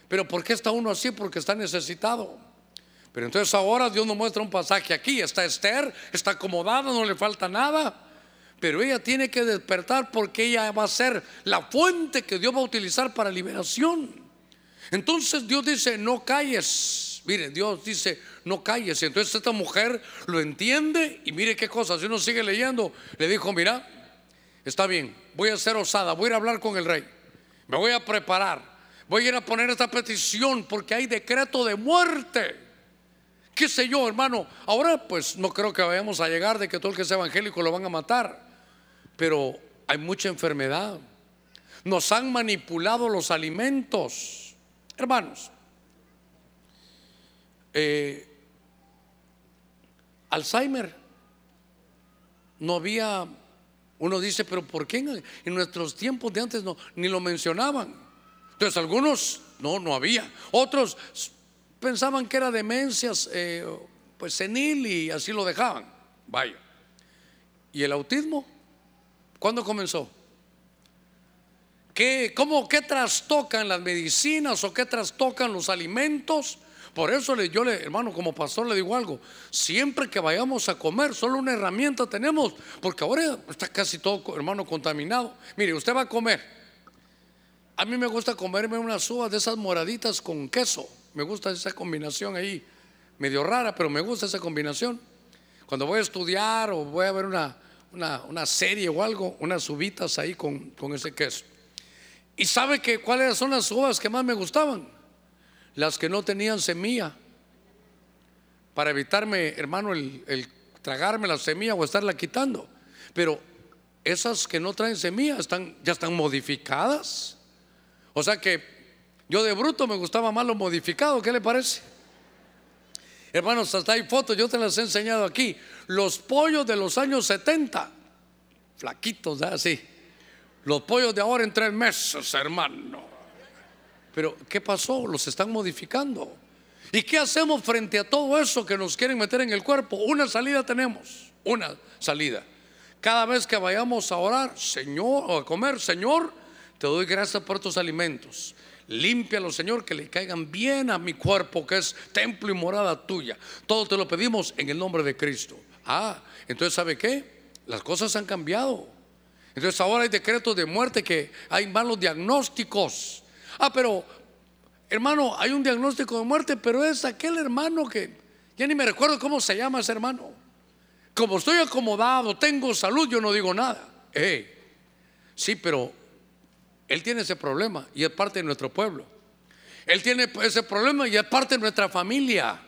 Pero ¿por qué está uno así? Porque está necesitado. Pero entonces ahora Dios nos muestra un pasaje aquí. Está Esther, está acomodada, no le falta nada. Pero ella tiene que despertar porque ella va a ser la fuente que Dios va a utilizar para liberación. Entonces Dios dice, no calles. Mire, Dios dice, no calles. Entonces esta mujer lo entiende y mire qué cosa. Si uno sigue leyendo, le dijo, mira, está bien, voy a ser osada, voy a ir a hablar con el rey. Me voy a preparar. Voy a ir a poner esta petición porque hay decreto de muerte qué sé yo, hermano. Ahora pues no creo que vayamos a llegar de que todo el que sea evangélico lo van a matar pero hay mucha enfermedad. Nos han manipulado los alimentos. Hermanos, eh, Alzheimer, no había, uno dice, pero ¿por qué en, nuestros tiempos de antes no, ni lo mencionaban? Entonces algunos, no, no había. Otros pensaban que era demencias, eh, pues senil y así lo dejaban. Vaya. ¿Y el autismo? ¿Cuándo comenzó? ¿Qué, cómo, ¿Qué trastocan las medicinas o qué trastocan los alimentos? Por eso le, yo le, hermano, como pastor le digo algo, siempre que vayamos a comer, solo una herramienta tenemos, porque ahora está casi todo, hermano, contaminado. Mire, usted va a comer. A mí me gusta comerme unas uvas de esas moraditas con queso. Me gusta esa combinación ahí, medio rara, pero me gusta esa combinación. Cuando voy a estudiar o voy a ver una, una, serie o algo, unas uvitas ahí con, ese queso. ¿Y sabe que cuáles son las uvas que más me gustaban? Las que no tenían semilla. Para evitarme, hermano, el, el tragarme la semilla o estarla quitando. Pero esas que no traen semilla están, ya están modificadas. O sea que yo de bruto me gustaba más lo modificado, ¿qué le parece? Hermanos, hasta hay fotos, yo te las he enseñado aquí. Los pollos de los años 70, flaquitos, así. Los pollos de ahora en tres meses, hermano. Pero, ¿qué pasó? Los están modificando. ¿Y qué hacemos frente a todo eso que nos quieren meter en el cuerpo? Una salida tenemos, una salida. Cada vez que vayamos a orar, Señor, o a comer, Señor, te doy gracias por tus alimentos. Límpialo, Señor, que le caigan bien a mi cuerpo, que es templo y morada tuya. Todo te lo pedimos en el nombre de Cristo. Ah, entonces, ¿sabe qué? Las cosas han cambiado. Entonces ahora hay decretos de muerte que hay malos diagnósticos. Ah, pero, hermano, hay un diagnóstico de muerte, pero es aquel hermano que ya ni me recuerdo cómo se llama ese hermano. Como estoy acomodado, tengo salud, yo no digo nada. sí, pero él tiene ese problema y es parte de nuestro pueblo. Él tiene ese problema y es parte de nuestra familia.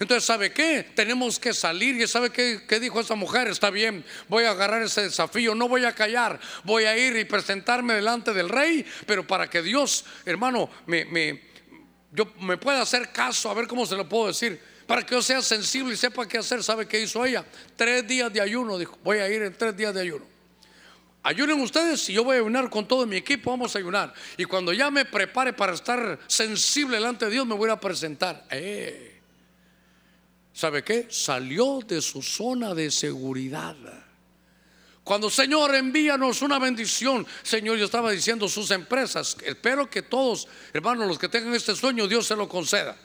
Entonces, ¿sabe qué? Tenemos que salir. ¿Y sabe qué, qué, dijo esa mujer? Está bien, voy a agarrar ese desafío, no voy a callar, voy a ir y presentarme delante del rey, pero para que Dios, hermano, me, me, yo, me pueda hacer caso, a ver cómo se lo puedo decir, para que yo sea sensible y sepa qué hacer. ¿Sabe qué hizo ella? Tres días de ayuno, dijo, voy a ir en tres días de ayuno. Ayunen ustedes y yo voy a ayunar con todo mi equipo, vamos a ayunar. Y cuando ya me prepare para estar sensible delante de Dios, me voy a presentar. Eh. ¿Sabe qué? Salió de su zona de seguridad. Cuando Señor envíanos una bendición, Señor, yo estaba diciendo sus empresas, espero que todos, hermanos, los que tengan este sueño, Dios se lo conceda.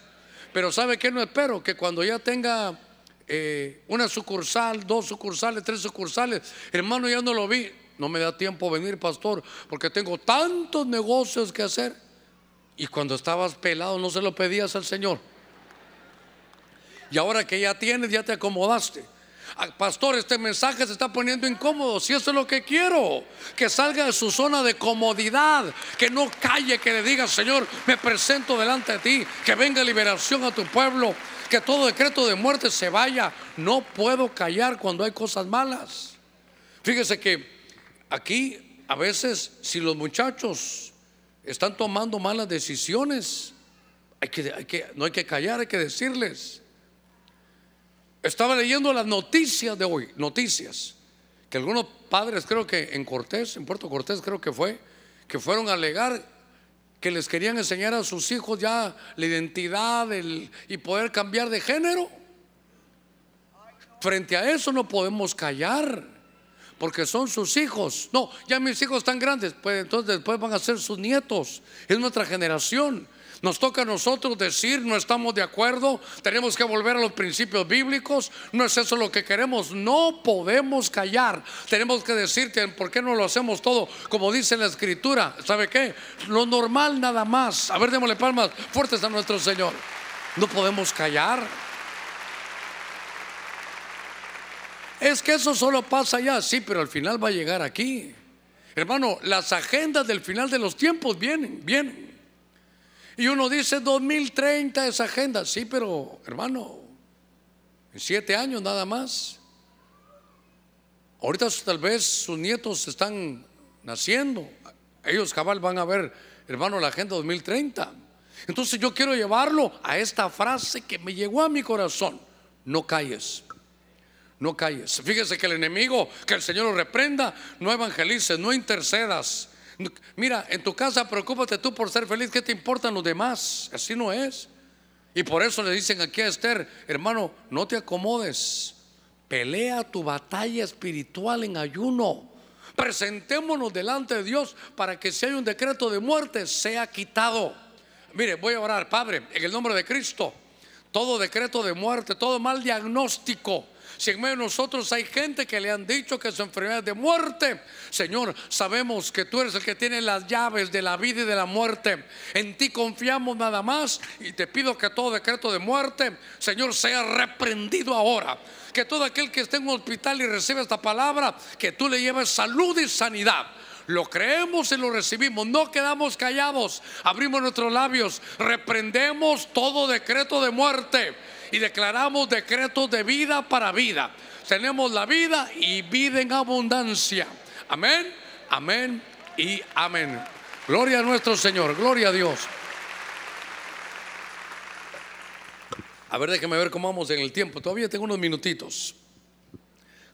Pero ¿sabe qué? No espero que cuando ya tenga eh, una sucursal, dos sucursales, tres sucursales, hermano, ya no lo vi no me da tiempo venir, pastor, porque tengo tantos negocios que hacer. Y cuando estabas pelado no se lo pedías al Señor. Y ahora que ya tienes, ya te acomodaste. Ah, pastor, este mensaje se está poniendo incómodo. Si eso es lo que quiero, que salga de su zona de comodidad, que no calle, que le diga, Señor, me presento delante de ti, que venga liberación a tu pueblo, que todo decreto de muerte se vaya. No puedo callar cuando hay cosas malas. Fíjese que aquí a veces si los muchachos están tomando malas decisiones, hay que, no hay que callar, hay que decirles. Estaba leyendo las noticias de hoy, noticias, que algunos padres creo que en Cortés, en Puerto Cortés creo que fue, que fueron a alegar que les querían enseñar a sus hijos ya la identidad y poder cambiar de género. Frente a eso no podemos callar, porque son sus hijos. No, ya mis hijos están grandes, pues entonces después van a ser sus nietos. Es nuestra generación. Nos toca a nosotros decir, no estamos de acuerdo, tenemos que volver a los principios bíblicos, no es eso lo que queremos, no podemos callar, tenemos que decir por qué no lo hacemos todo como dice la escritura, ¿sabe qué? Lo normal nada más, a ver, démosle palmas fuertes a nuestro Señor, no podemos callar. Es que eso solo pasa allá, sí, pero al final va a llegar aquí. Hermano, las agendas del final de los tiempos vienen, vienen. Y uno dice 2030 esa agenda. Sí, pero hermano, en siete años nada más. Ahorita tal vez sus nietos están naciendo. Ellos cabal van a ver, hermano, la agenda 2030. Entonces yo quiero llevarlo a esta frase que me llegó a mi corazón. No calles. No calles. Fíjese que el enemigo, que el Señor lo reprenda, no evangelices, no intercedas Mira, en tu casa preocúpate tú por ser feliz. ¿Qué te importan los demás? Así no es. Y por eso le dicen aquí a Esther, hermano, no te acomodes. Pelea tu batalla espiritual en ayuno. Presentémonos delante de Dios para que si hay un decreto de muerte sea quitado. Mire, voy a orar, Padre, en el nombre de Cristo. Todo decreto de muerte, todo mal diagnóstico si en medio de nosotros hay gente que le han dicho que su enfermedad de muerte, Señor, sabemos que tú eres el que tiene las llaves de la vida y de la muerte. En ti confiamos nada más y te pido que todo decreto de muerte, Señor, sea reprendido ahora. Que todo aquel que esté en un hospital y reciba esta palabra, que tú le lleves salud y sanidad. Lo creemos y lo recibimos, no quedamos callados, abrimos nuestros labios, reprendemos todo decreto de muerte y declaramos decretos de vida para vida. Tenemos la vida y vida en abundancia. Amén, amén y amén. Gloria a nuestro Señor, gloria a Dios. A ver, déjeme ver cómo vamos en el tiempo. Todavía tengo unos minutitos.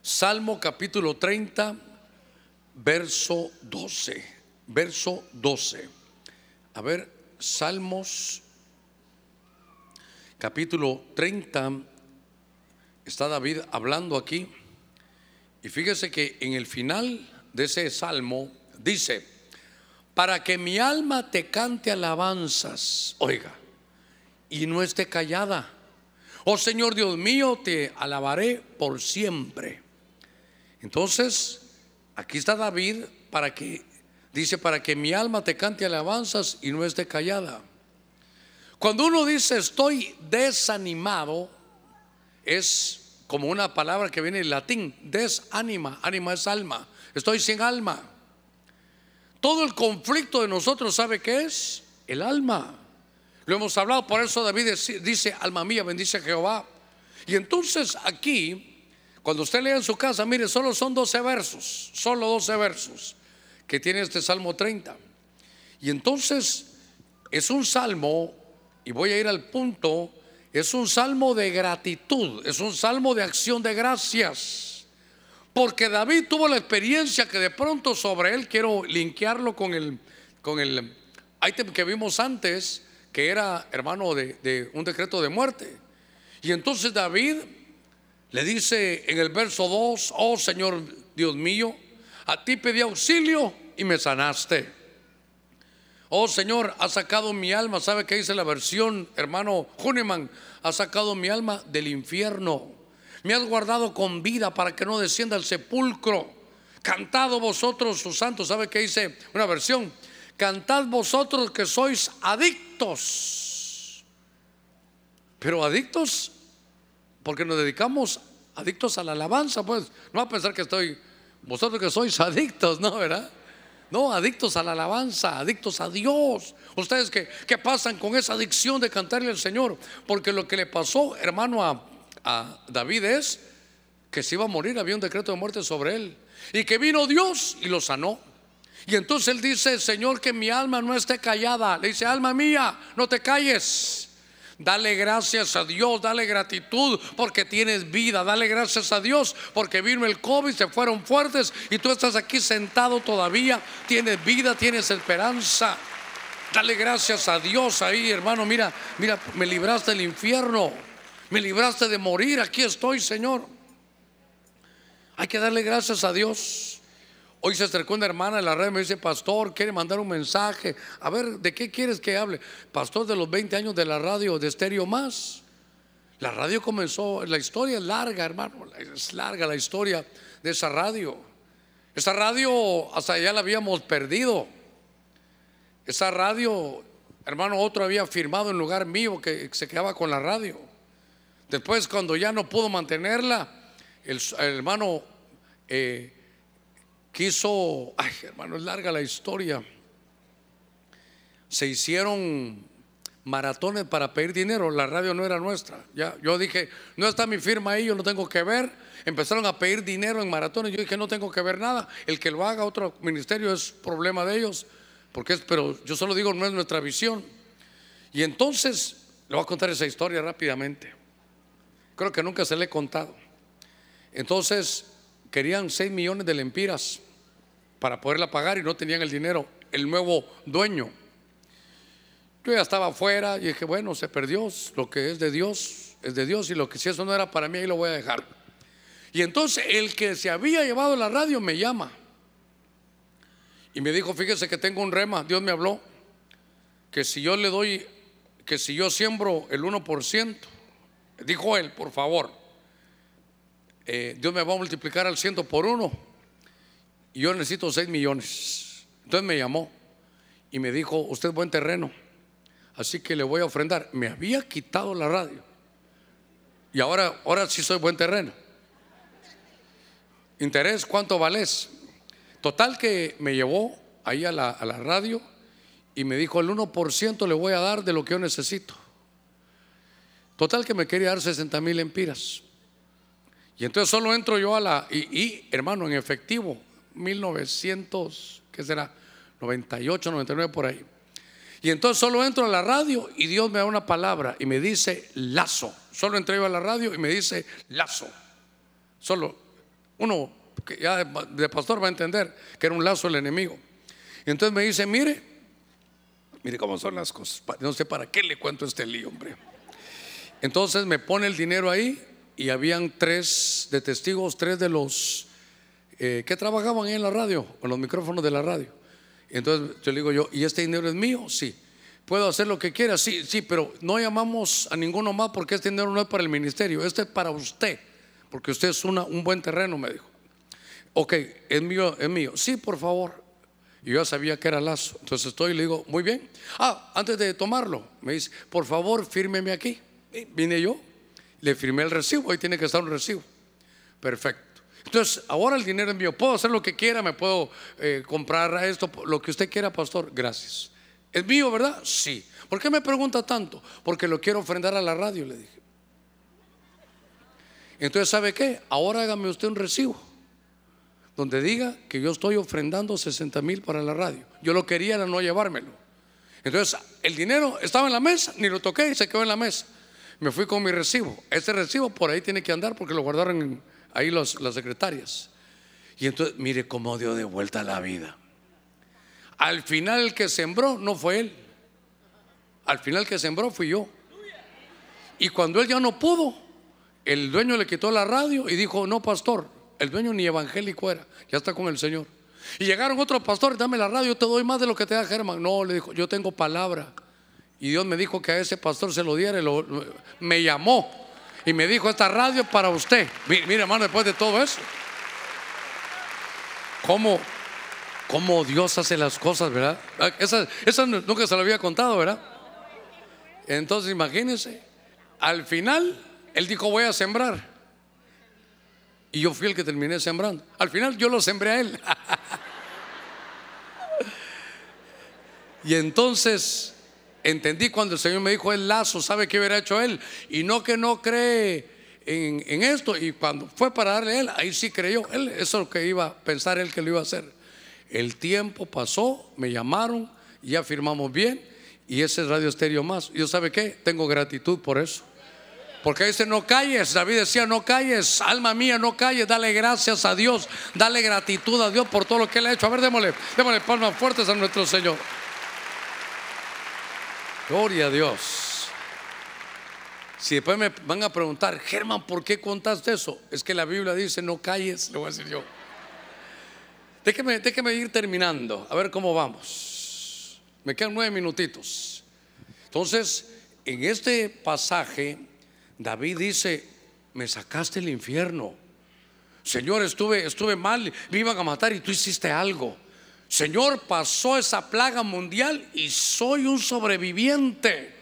Salmo capítulo 30, verso 12. Verso 12. A ver, Salmos capítulo 30, está David hablando aquí. Y fíjese que en el final de ese salmo dice, para que mi alma te cante alabanzas, oiga, y no esté callada. Oh Señor Dios mío, te alabaré por siempre. Entonces, aquí está David para que, dice, para que mi alma te cante alabanzas y no esté callada. Cuando uno dice estoy desanimado, es como una palabra que viene en latín, desanima, ánima es alma, estoy sin alma. Todo el conflicto de nosotros, ¿sabe qué es? El alma. Lo hemos hablado, por eso David dice, alma mía, bendice Jehová. Y entonces aquí, cuando usted lea en su casa, mire, solo son 12 versos, solo 12 versos que tiene este Salmo 30. Y entonces es un salmo y voy a ir al punto, es un salmo de gratitud, es un salmo de acción de gracias. Porque David tuvo la experiencia que de pronto sobre él, quiero linkearlo con el, con el ítem que vimos antes, que era hermano de, de un decreto de muerte. Y entonces David le dice en el verso 2, oh Señor Dios mío, a ti pedí auxilio y me sanaste. Oh Señor, ha sacado mi alma. ¿Sabe qué dice la versión, hermano Huneman? Ha sacado mi alma del infierno. Me has guardado con vida para que no descienda al sepulcro. Cantado vosotros, sus santos. ¿Sabe qué dice una versión? Cantad vosotros que sois adictos. Pero adictos porque nos dedicamos adictos a la alabanza, pues. No va a pensar que estoy, vosotros que sois adictos, ¿no? ¿Verdad? No, adictos a la alabanza, adictos a Dios. Ustedes que, pasan con esa adicción de cantarle al Señor. Porque lo que le pasó, hermano, a, a David es que se iba a morir, había un decreto de muerte sobre él. Y que vino Dios y lo sanó. Y entonces él dice, Señor, que mi alma no esté callada. Le dice, alma mía, no te calles. Dale gracias a Dios, dale gratitud porque tienes vida. Dale gracias a Dios porque vino el COVID, se fueron fuertes y tú estás aquí sentado todavía. Tienes vida, tienes esperanza. Dale gracias a Dios ahí, hermano. Mira, mira, me libraste del infierno. Me libraste de morir. Aquí estoy, Señor. Hay que darle gracias a Dios. Hoy se acercó una hermana en la red y me dice, pastor, quiere mandar un mensaje. A ver, ¿de qué quieres que hable? Pastor de los 20 años de la radio de Estéreo Más. La radio comenzó, la historia es larga, hermano, es larga la historia de esa radio. Esa radio hasta allá la habíamos perdido. Esa radio, hermano, otro había firmado en lugar mío que se quedaba con la radio. Después, cuando ya no pudo mantenerla, el, hermano... Eh, quiso, ay hermano, es larga la historia. Se hicieron maratones para pedir dinero, la radio no era nuestra. Ya, yo dije, no está mi firma ahí, yo no tengo que ver. Empezaron a pedir dinero en maratones, yo dije, no tengo que ver nada. El que lo haga otro ministerio es problema de ellos, porque es, pero yo solo digo, no es nuestra visión. Y entonces, le voy a contar esa historia rápidamente. Creo que nunca se le he contado. Entonces, querían 6 millones de lempiras para poderla pagar y no tenían el dinero, el nuevo dueño. Yo ya estaba afuera y dije, bueno, se perdió, lo que es de Dios es de Dios y lo que si eso no era para mí ahí lo voy a dejar. Y entonces el que se había llevado la radio me llama y me dijo, fíjese que tengo un rema, Dios me habló, que si yo le doy, que si yo siembro el 1%, dijo él, por favor, eh, Dios me va a multiplicar al ciento por uno y yo necesito 6 millones. Entonces me llamó y me dijo, usted es buen terreno, así que le voy a ofrendar. Me había quitado la radio y ahora, ahora sí soy buen terreno. Interés, ¿cuánto vales? Total que me llevó ahí a la, a la radio y me dijo, el 1% le voy a dar de lo que yo necesito. Total que me quería dar 60 mil empiras. Y entonces solo entro yo a la, y, hermano, en efectivo, 1900, ¿qué será? 98, 99 por ahí. Y entonces solo entro a la radio y Dios me da una palabra y me dice lazo. Solo entré yo a la radio y me dice lazo. Solo uno que ya de pastor va a entender que era un lazo el enemigo. Y entonces me dice, mire, mire cómo son las cosas. No sé para qué le cuento este lío, hombre. Entonces me pone el dinero ahí y habían tres de testigos, tres de los eh, que trabajaban en la radio, con los micrófonos de la radio. entonces yo le digo yo, ¿y este dinero es mío? Sí. ¿Puedo hacer lo que quiera? Sí, sí, pero no llamamos a ninguno más porque este dinero no es para el ministerio, este es para usted, porque usted es una, un buen terreno, me dijo. Ok, es mío, es mío. Sí, por favor. Y yo ya sabía que era lazo. Entonces estoy y le digo, muy bien. Ah, antes de tomarlo, me dice, por favor, fírmeme aquí. vine yo, le firmé el recibo, ahí tiene que estar un recibo. Perfecto. Entonces, ahora el dinero es mío. Puedo hacer lo que quiera, me puedo eh, comprar esto, lo que usted quiera, pastor. Gracias. ¿Es mío, verdad? Sí. ¿Por qué me pregunta tanto? Porque lo quiero ofrendar a la radio, le dije. Entonces, ¿sabe qué? Ahora hágame usted un recibo donde diga que yo estoy ofrendando 60 mil para la radio. Yo lo quería era no llevármelo. Entonces, el dinero estaba en la mesa, ni lo toqué y se quedó en la mesa me fui con mi recibo. Ese recibo por ahí tiene que andar porque lo guardaron ahí las secretarias. Y entonces, mire cómo dio de vuelta la vida. Al final el que sembró no fue él. Al final el que sembró fui yo. Y cuando él ya no pudo, el dueño le quitó la radio y dijo, no, pastor, el dueño ni evangélico era, ya está con el Señor. Y llegaron otros pastores, dame la radio, te doy más de lo que te da Germán. No, le dijo, yo tengo palabra. Y Dios me dijo que a ese pastor se lo diera. me llamó y me dijo: Esta radio para usted. Mire, hermano, después de todo eso, ¿cómo, cómo Dios hace las cosas, verdad? Ah, esa, esa nunca se lo había contado, ¿verdad? Entonces, imagínense, al final, él dijo: Voy a sembrar. Y yo fui el que terminé sembrando. Al final yo lo sembré a él. [laughs] y entonces entendí cuando el Señor me dijo el lazo, ¿sabe qué hubiera hecho él? Y no que no cree en, esto. Y cuando fue para darle a él, ahí sí creyó. Él, eso es lo que iba a pensar él que lo iba a hacer. El tiempo pasó, me llamaron, ya firmamos bien. Y ese es Radio Estéreo más. Yo sabe qué, tengo gratitud por eso. Porque dice, no calles, David decía, no calles, alma mía, no calles, dale gracias a Dios, dale gratitud a Dios por todo lo que Él ha hecho. A ver, démosle, démosle palmas fuertes a nuestro Señor. Gloria a Dios. Si después me van a preguntar, Germán, ¿por qué contaste eso? Es que la Biblia dice, no calles, le voy a decir yo. Déjeme, ir terminando, a ver cómo vamos. Me quedan nueve minutitos. Entonces, en este pasaje David dice, me sacaste del infierno. Señor, estuve, estuve mal, me iban a matar y tú hiciste algo. Señor, pasó esa plaga mundial y soy un sobreviviente.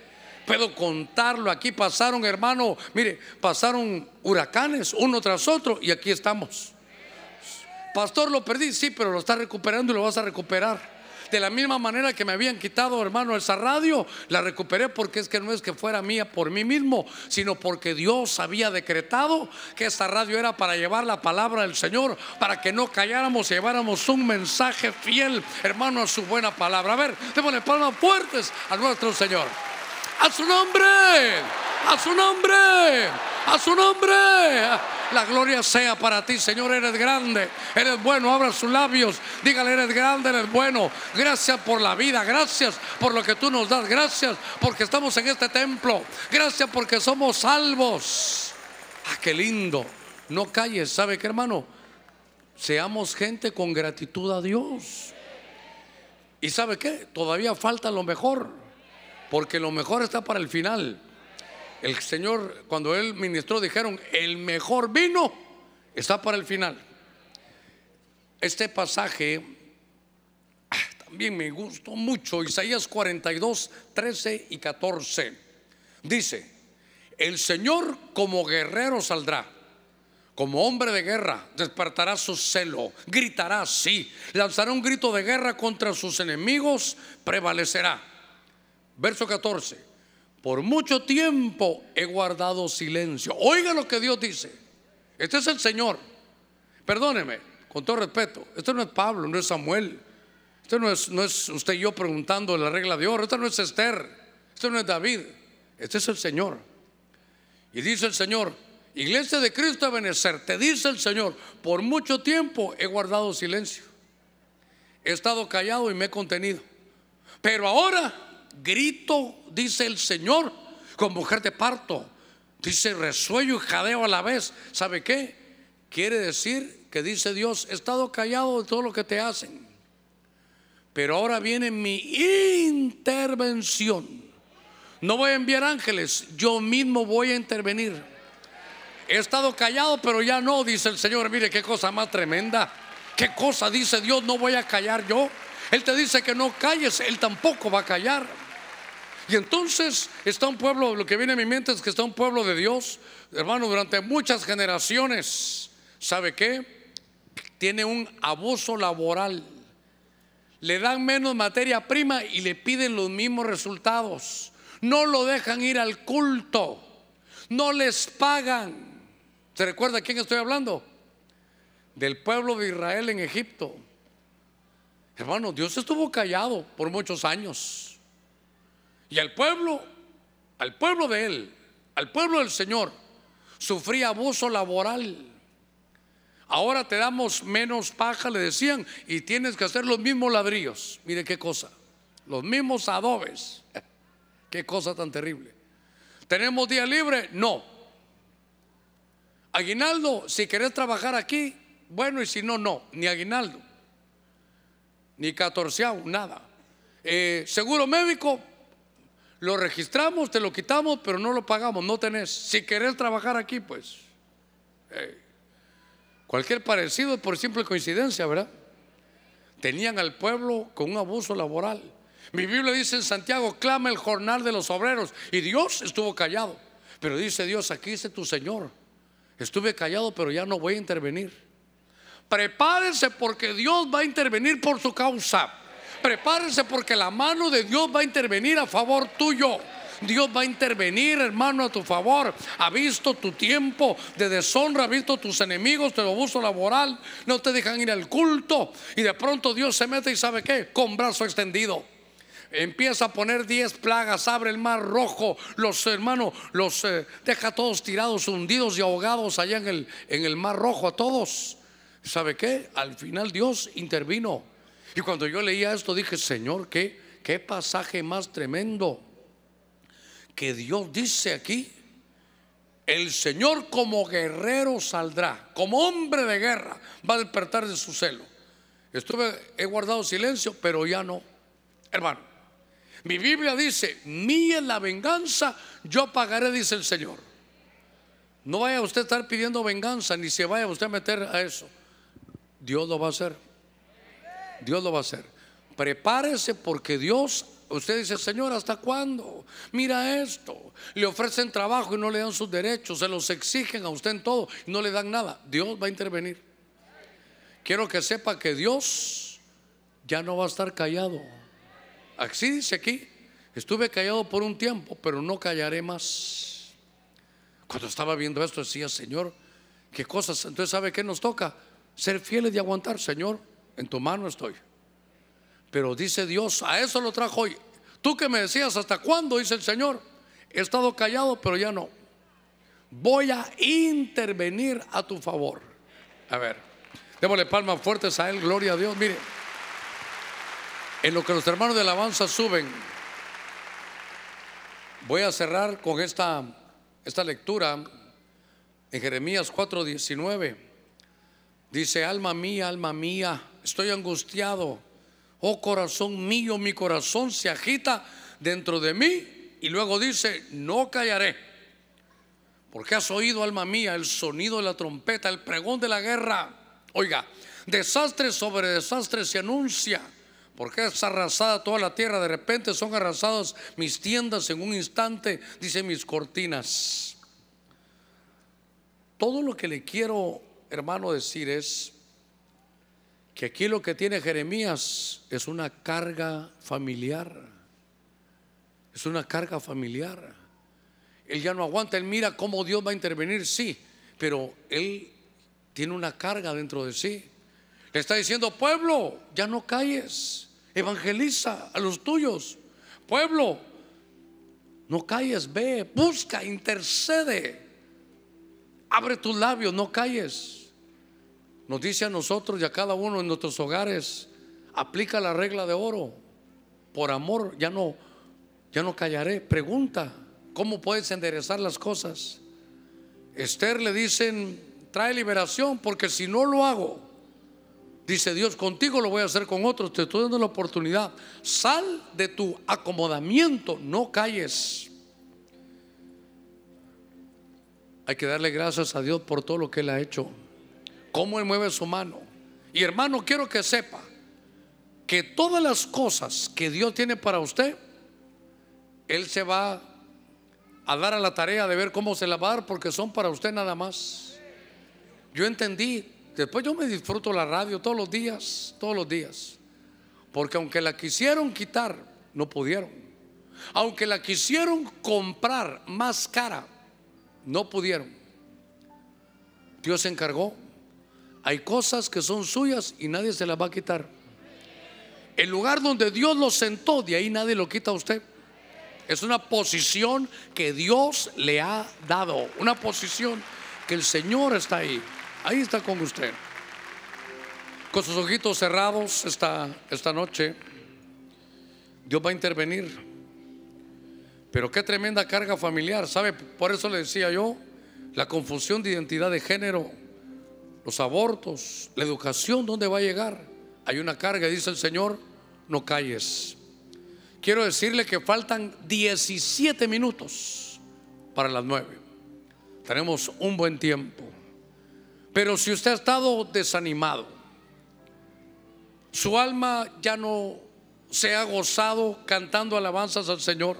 Puedo contarlo. Aquí pasaron, hermano, mire, pasaron huracanes uno tras otro y aquí estamos. Pastor, lo perdí, sí, pero lo está recuperando y lo vas a recuperar. De la misma manera que me habían quitado, hermano, esa radio, la recuperé porque es que no es que fuera mía por mí mismo, sino porque Dios había decretado que esa radio era para llevar la palabra del Señor, para que no calláramos y lleváramos un mensaje fiel, hermano, a su buena palabra. A ver, démosle palmas fuertes a nuestro Señor. A su nombre, a su nombre, a su nombre. La gloria sea para ti, Señor, eres grande, eres bueno, abra sus labios, dígale, eres grande, eres bueno. Gracias por la vida, gracias por lo que tú nos das, gracias porque estamos en este templo, gracias porque somos salvos. Ah, qué lindo. No calles, ¿sabe qué, hermano? Seamos gente con gratitud a Dios. ¿Y sabe qué? Todavía falta lo mejor, porque lo mejor está para el final. El Señor, cuando Él ministró, dijeron, el mejor vino está para el final. Este pasaje ah, también me gustó mucho, Isaías 42, 13 y 14. Dice, el Señor como guerrero saldrá, como hombre de guerra, despertará su celo, gritará, sí, lanzará un grito de guerra contra sus enemigos, prevalecerá. Verso 14 por mucho tiempo he guardado silencio. Oiga lo que Dios dice. Este es el Señor. Perdóneme, con todo respeto. Este no es Pablo, no es Samuel. Este no es, no es usted y yo preguntando la regla de oro. Este no es Esther. Este no es David. Este es el Señor. Y dice el Señor, Iglesia de Cristo a Benecer, te dice el Señor, por mucho tiempo he guardado silencio. He estado callado y me he contenido. Pero ahora grito, dice el Señor, con mujer de parto. Dice resuello y jadeo a la vez. ¿Sabe qué? Quiere decir que dice Dios, he estado callado de todo lo que te hacen. Pero ahora viene mi intervención. No voy a enviar ángeles, yo mismo voy a intervenir. He estado callado, pero ya no, dice el Señor. Mire qué cosa más tremenda. ¿Qué cosa dice Dios? No voy a callar yo. Él te dice que no calles, Él tampoco va a callar. Y entonces está un pueblo, lo que viene a mi mente es que está un pueblo de Dios, hermano, durante muchas generaciones. ¿Sabe qué? Tiene un abuso laboral. Le dan menos materia prima y le piden los mismos resultados. No lo dejan ir al culto. No les pagan. ¿Se recuerda quién estoy hablando? Del pueblo de Israel en Egipto. Hermano, Dios estuvo callado por muchos años. Y al pueblo, al pueblo de él, al pueblo del Señor, sufría abuso laboral. Ahora te damos menos paja, le decían, y tienes que hacer los mismos ladrillos. Mire qué cosa, los mismos adobes. [laughs] Qué cosa tan terrible. ¿Tenemos día libre? No. Aguinaldo, si querés trabajar aquí, bueno, y si no, no, ni aguinaldo ni catorceavo, nada. Eh, seguro médico, lo registramos, te lo quitamos, pero no lo pagamos, no tenés. Si querés trabajar aquí, pues. Cualquier parecido es por simple coincidencia, ¿verdad? Tenían al pueblo con un abuso laboral. Mi Biblia dice en Santiago, clama el jornal de los obreros. Y Dios estuvo callado. Pero dice Dios, aquí dice tu Señor, Estuve callado, pero ya no voy a intervenir. Prepárese porque Dios va a intervenir por su causa. Prepárese porque la mano de Dios va a intervenir a favor tuyo. Dios va a intervenir, hermano, a tu favor. Ha visto tu tiempo de deshonra, ha visto tus enemigos, tu abuso laboral, no te dejan ir al culto. Y de pronto Dios se mete y sabe qué, con brazo extendido. Empieza a poner diez plagas, abre el mar rojo, los hermanos los eh, deja todos tirados, hundidos y ahogados allá en el, en el mar rojo, a todos. ¿Sabe qué? Al final Dios intervino. Y cuando yo leía esto dije, Señor, qué, qué pasaje más tremendo que Dios dice aquí, el Señor como guerrero saldrá, como hombre de guerra, va a despertar de su celo. He guardado silencio, pero ya no. Hermano, mi Biblia dice, mía la venganza, yo pagaré, dice el Señor. No vaya usted a estar pidiendo venganza, ni se vaya usted a meter a eso. Dios lo va a hacer. Dios lo va a hacer. Prepárese porque Dios Usted dice, Señor, ¿hasta cuándo? Mira esto. Le ofrecen trabajo y no le dan sus derechos, se los exigen a usted en todo y no le dan nada. Dios va a intervenir. Quiero que sepa que Dios ya no va a estar callado. Así dice aquí, estuve callado por un tiempo, pero no callaré más. Cuando estaba viendo esto decía, Señor, qué cosas. Entonces, ¿sabe qué nos toca? Ser fieles y aguantar, Señor, en tu mano estoy. Pero dice Dios, a eso lo trajo hoy. Tú que me decías, ¿hasta cuándo? Dice el Señor. He estado callado, pero ya no. Voy a intervenir a tu favor. A ver, démosle palmas fuertes a Él, gloria a Dios. Mire, en lo que los hermanos de alabanza suben, voy a cerrar con esta, esta lectura en Jeremías 4:19. Dice, alma mía, alma mía, estoy angustiado Oh corazón mío, mi corazón se agita dentro de mí. Y luego dice, no callaré. Porque has oído, alma mía, el sonido de la trompeta, el pregón de la guerra. Oiga, desastre sobre desastre se anuncia. Porque es arrasada toda la tierra. De repente son arrasadas mis tiendas en un instante, dice mis cortinas. Todo lo que le quiero, hermano, decir es, que aquí lo que tiene Jeremías es una carga familiar. Es una carga familiar. Él ya no aguanta, él mira cómo Dios va a intervenir, sí, pero él tiene una carga dentro de sí. Le está diciendo, pueblo, ya no calles, evangeliza a los tuyos. Pueblo, no calles, ve, busca, intercede. Abre tus labios, no calles nos dice a nosotros y a cada uno en nuestros hogares, aplica la regla de oro. Por amor, ya no, ya no callaré. Pregunta, ¿cómo puedes enderezar las cosas? Esther le dicen, trae liberación, porque si no lo hago, dice Dios, contigo lo voy a hacer con otros, te estoy dando la oportunidad. Sal de tu acomodamiento, no calles. Hay que darle gracias a Dios por todo lo que Él ha hecho cómo Él mueve su mano. Y hermano, quiero que sepa que todas las cosas que Dios tiene para usted, Él se va a dar a la tarea de ver cómo se la va a dar porque son para usted nada más. Yo entendí, después yo me disfruto la radio todos los días, todos los días. Porque aunque la quisieron quitar, no pudieron. Aunque la quisieron comprar más cara, no pudieron. Dios se encargó hay cosas que son suyas y nadie se las va a quitar. El lugar donde Dios lo sentó, de ahí nadie lo quita a usted. Es una posición que Dios le ha dado. Una posición que el Señor está ahí. Ahí está con usted. Con sus ojitos cerrados esta, esta noche, Dios va a intervenir. Pero qué tremenda carga familiar. ¿Sabe? Por eso le decía yo, la confusión de identidad de género los abortos, la educación, ¿dónde va a llegar? Hay una carga, dice el Señor, no calles. Quiero decirle que faltan 17 minutos para las 9. Tenemos un buen tiempo. Pero si usted ha estado desanimado, su alma ya no se ha gozado cantando alabanzas al Señor,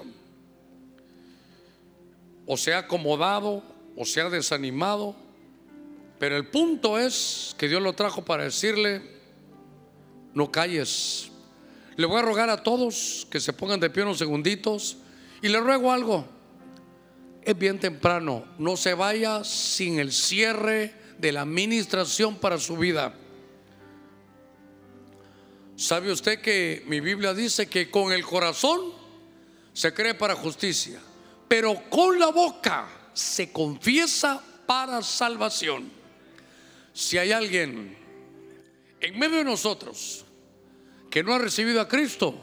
o se ha acomodado, o se ha desanimado, Pero el punto es que Dios lo trajo para decirle, no calles. Le voy a rogar a todos que se pongan de pie unos segunditos y le ruego algo. Es bien temprano, no se vaya sin el cierre de la administración para su vida. ¿Sabe usted que mi Biblia dice que con el corazón se cree para justicia, pero con la boca se confiesa para salvación? Si hay alguien en medio de nosotros que no ha recibido a Cristo,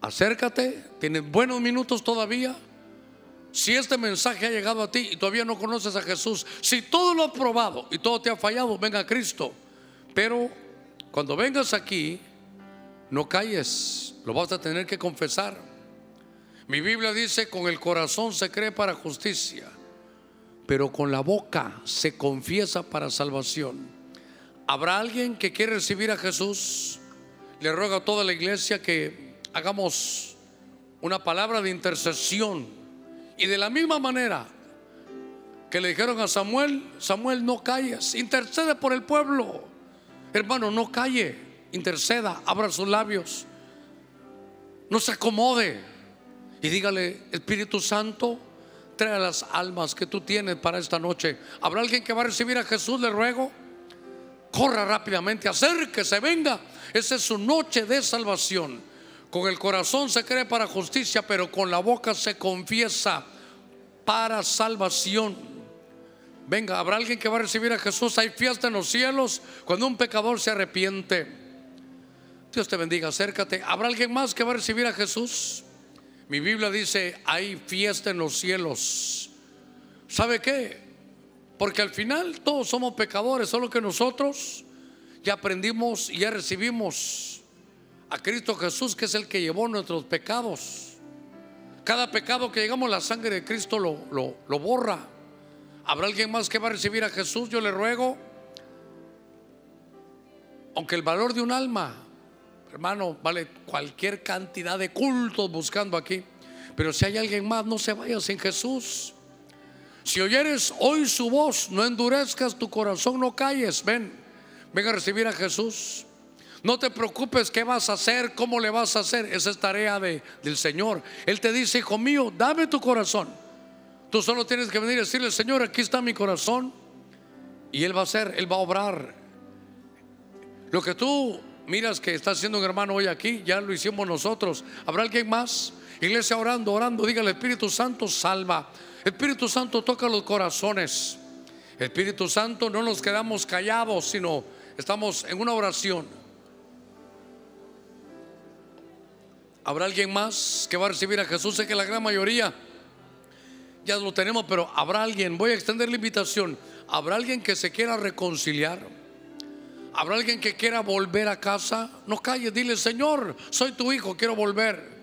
acércate, tienes buenos minutos todavía. Si este mensaje ha llegado a ti y todavía no conoces a Jesús, si todo lo has probado y todo te ha fallado, venga a Cristo. Pero cuando vengas aquí, no calles, lo vas a tener que confesar. Mi Biblia dice, con el corazón se cree para justicia pero con la boca se confiesa para salvación. ¿Habrá alguien que quiere recibir a Jesús? Le ruego a toda la iglesia que hagamos una palabra de intercesión. Y de la misma manera que le dijeron a Samuel, Samuel no calles, intercede por el pueblo. Hermano, no calle, interceda, abra sus labios. No se acomode y dígale, Espíritu Santo, trae las almas que tú tienes para esta noche. ¿Habrá alguien que va a recibir a Jesús? Le ruego. Corra rápidamente, acérquese, venga. Esa es su noche de salvación. Con el corazón se cree para justicia, pero con la boca se confiesa para salvación. Venga, habrá alguien que va a recibir a Jesús. Hay fiesta en los cielos cuando un pecador se arrepiente. Dios te bendiga, acércate. ¿Habrá alguien más que va a recibir a Jesús? Mi Biblia dice, hay fiesta en los cielos. ¿Sabe qué? Porque al final todos somos pecadores, solo que nosotros ya aprendimos y ya recibimos a Cristo Jesús, que es el que llevó nuestros pecados. Cada pecado que llegamos, la sangre de Cristo lo, lo, lo borra. ¿Habrá alguien más que va a recibir a Jesús? Yo le ruego. Aunque el valor de un alma Hermano, vale cualquier cantidad de cultos buscando aquí. Pero si hay alguien más, no se vaya sin Jesús. Si oyeres hoy su voz, no endurezcas tu corazón, no calles. Ven, ven a recibir a Jesús. No te preocupes qué vas a hacer, cómo le vas a hacer. Esa es tarea de, del Señor. Él te dice, hijo mío, dame tu corazón. Tú solo tienes que venir y decirle, Señor, aquí está mi corazón. Y Él va a hacer, Él va a obrar. Lo que tú miras que está haciendo un hermano hoy aquí, ya lo hicimos nosotros. ¿Habrá alguien más? Iglesia orando, orando, diga el Espíritu Santo salva. Espíritu Santo toca los corazones. Espíritu Santo no nos quedamos callados, sino estamos en una oración. ¿Habrá alguien más que va a recibir a Jesús? Sé que la gran mayoría ya lo tenemos, pero habrá alguien, voy a extender la invitación, ¿habrá alguien que se quiera reconciliar? ¿Habrá alguien que quiera volver a casa? No calles, dile, Señor, soy tu hijo, quiero volver.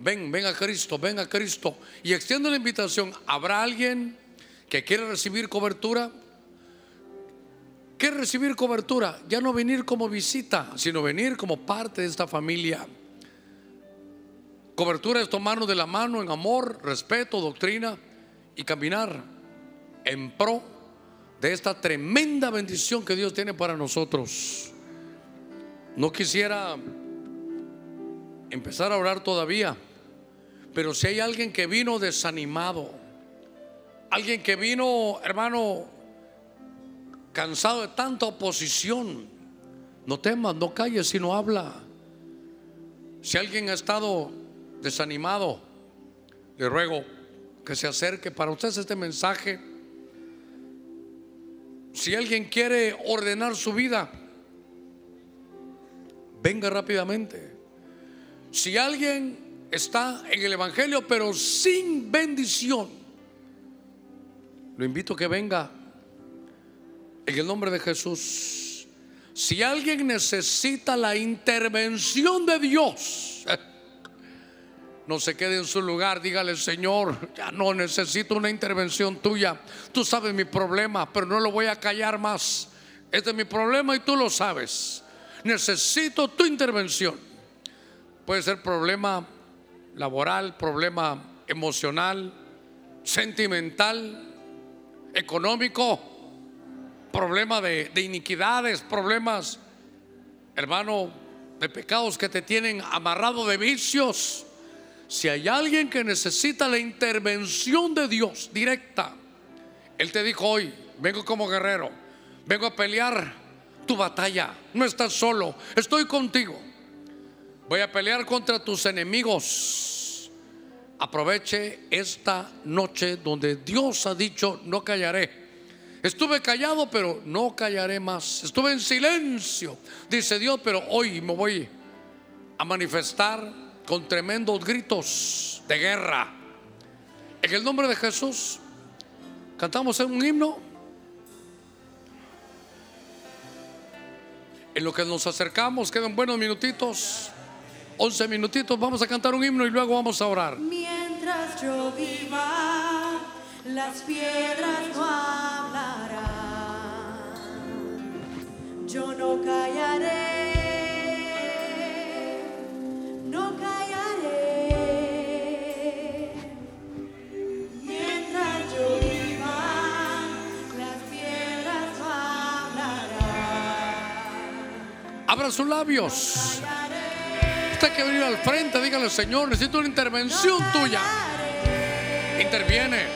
Ven, ven a Cristo, ven a Cristo. Y extiendo la invitación, ¿habrá alguien que quiera recibir cobertura? ¿Quiere recibir cobertura? Ya no venir como visita, sino venir como parte de esta familia. Cobertura es tomarnos de la mano en amor, respeto, doctrina y caminar en pro de esta tremenda bendición que Dios tiene para nosotros. No quisiera empezar a orar todavía, pero si hay alguien que vino desanimado, alguien que vino, hermano, cansado de tanta oposición, no temas, no calles, sino habla. Si alguien ha estado desanimado, le ruego que se acerque para ustedes este mensaje si alguien quiere ordenar su vida, venga rápidamente. Si alguien está en el Evangelio pero sin bendición, lo invito a que venga en el nombre de Jesús. Si alguien necesita la intervención de Dios, [laughs] no se quede en su lugar, dígale, Señor, ya no necesito una intervención tuya. Tú sabes mi problema, pero no lo voy a callar más. Este es mi problema y tú lo sabes. Necesito tu intervención. Puede ser problema laboral, problema emocional, sentimental, económico. problema de, de iniquidades, problemas, hermano, de pecados que te tienen amarrado de vicios. Si hay alguien que necesita la intervención de Dios directa, Él te dijo hoy, vengo como guerrero, vengo a pelear tu batalla, no estás solo, estoy contigo. Voy a pelear contra tus enemigos. Aproveche esta noche donde Dios ha dicho, no callaré. Estuve callado, pero no callaré más. Estuve en silencio, dice Dios, pero hoy me voy a manifestar con tremendos gritos de guerra. En el nombre de Jesús, cantamos un himno. En lo que nos acercamos, quedan buenos minutitos, 11 minutitos, vamos a cantar un himno y luego vamos a orar. Mientras yo viva, las piedras no hablarán. Yo no callaré, Abra sus labios. Usted que venir al frente, dígale, Señor, necesito una intervención tuya. Interviene.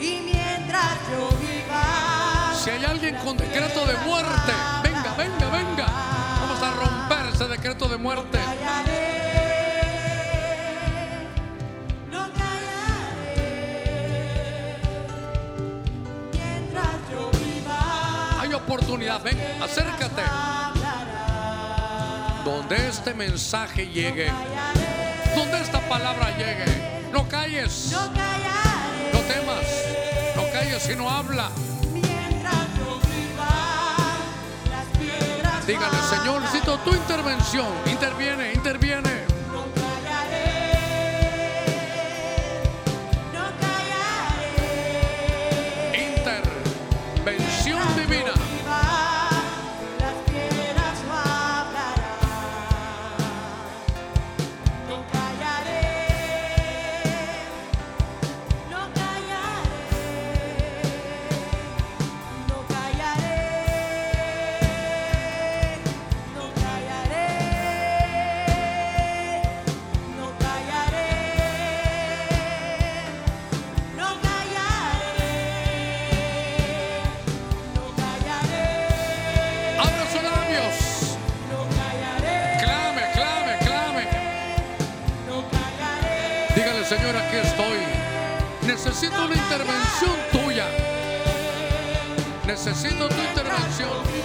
Y mientras yo viva, Si hay alguien con decreto de muerte, venga, venga, venga. Vamos a romper ese decreto de muerte. callaré, no callaré. Mientras yo viva, Hay oportunidad, ven, acércate. Donde este mensaje llegue, donde esta palabra llegue, no calles, No temas, no calles, sino habla. Dígale, Señor, necesito tu intervención. Interviene, interviene. Intervención tuya. Necesito tu intervención.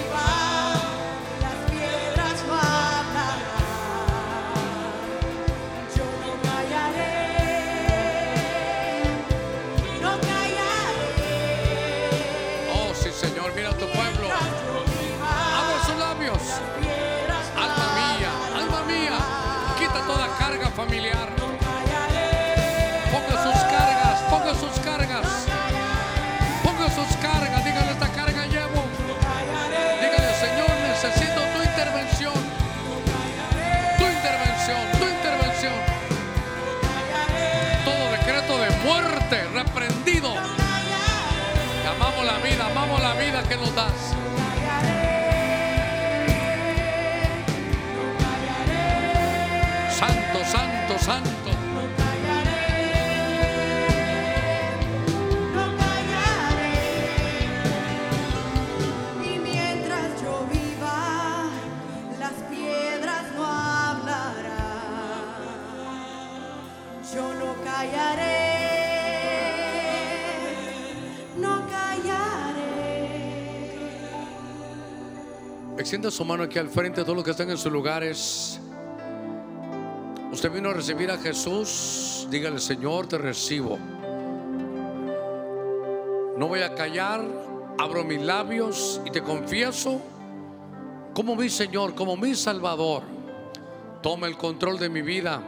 Extienda su mano aquí al frente, todos los que están en sus lugares. Usted vino a recibir a Jesús. Dígale, Señor, te recibo. No voy a callar. Abro mis labios y te confieso como mi Señor, como mi Salvador. Toma el control de mi vida.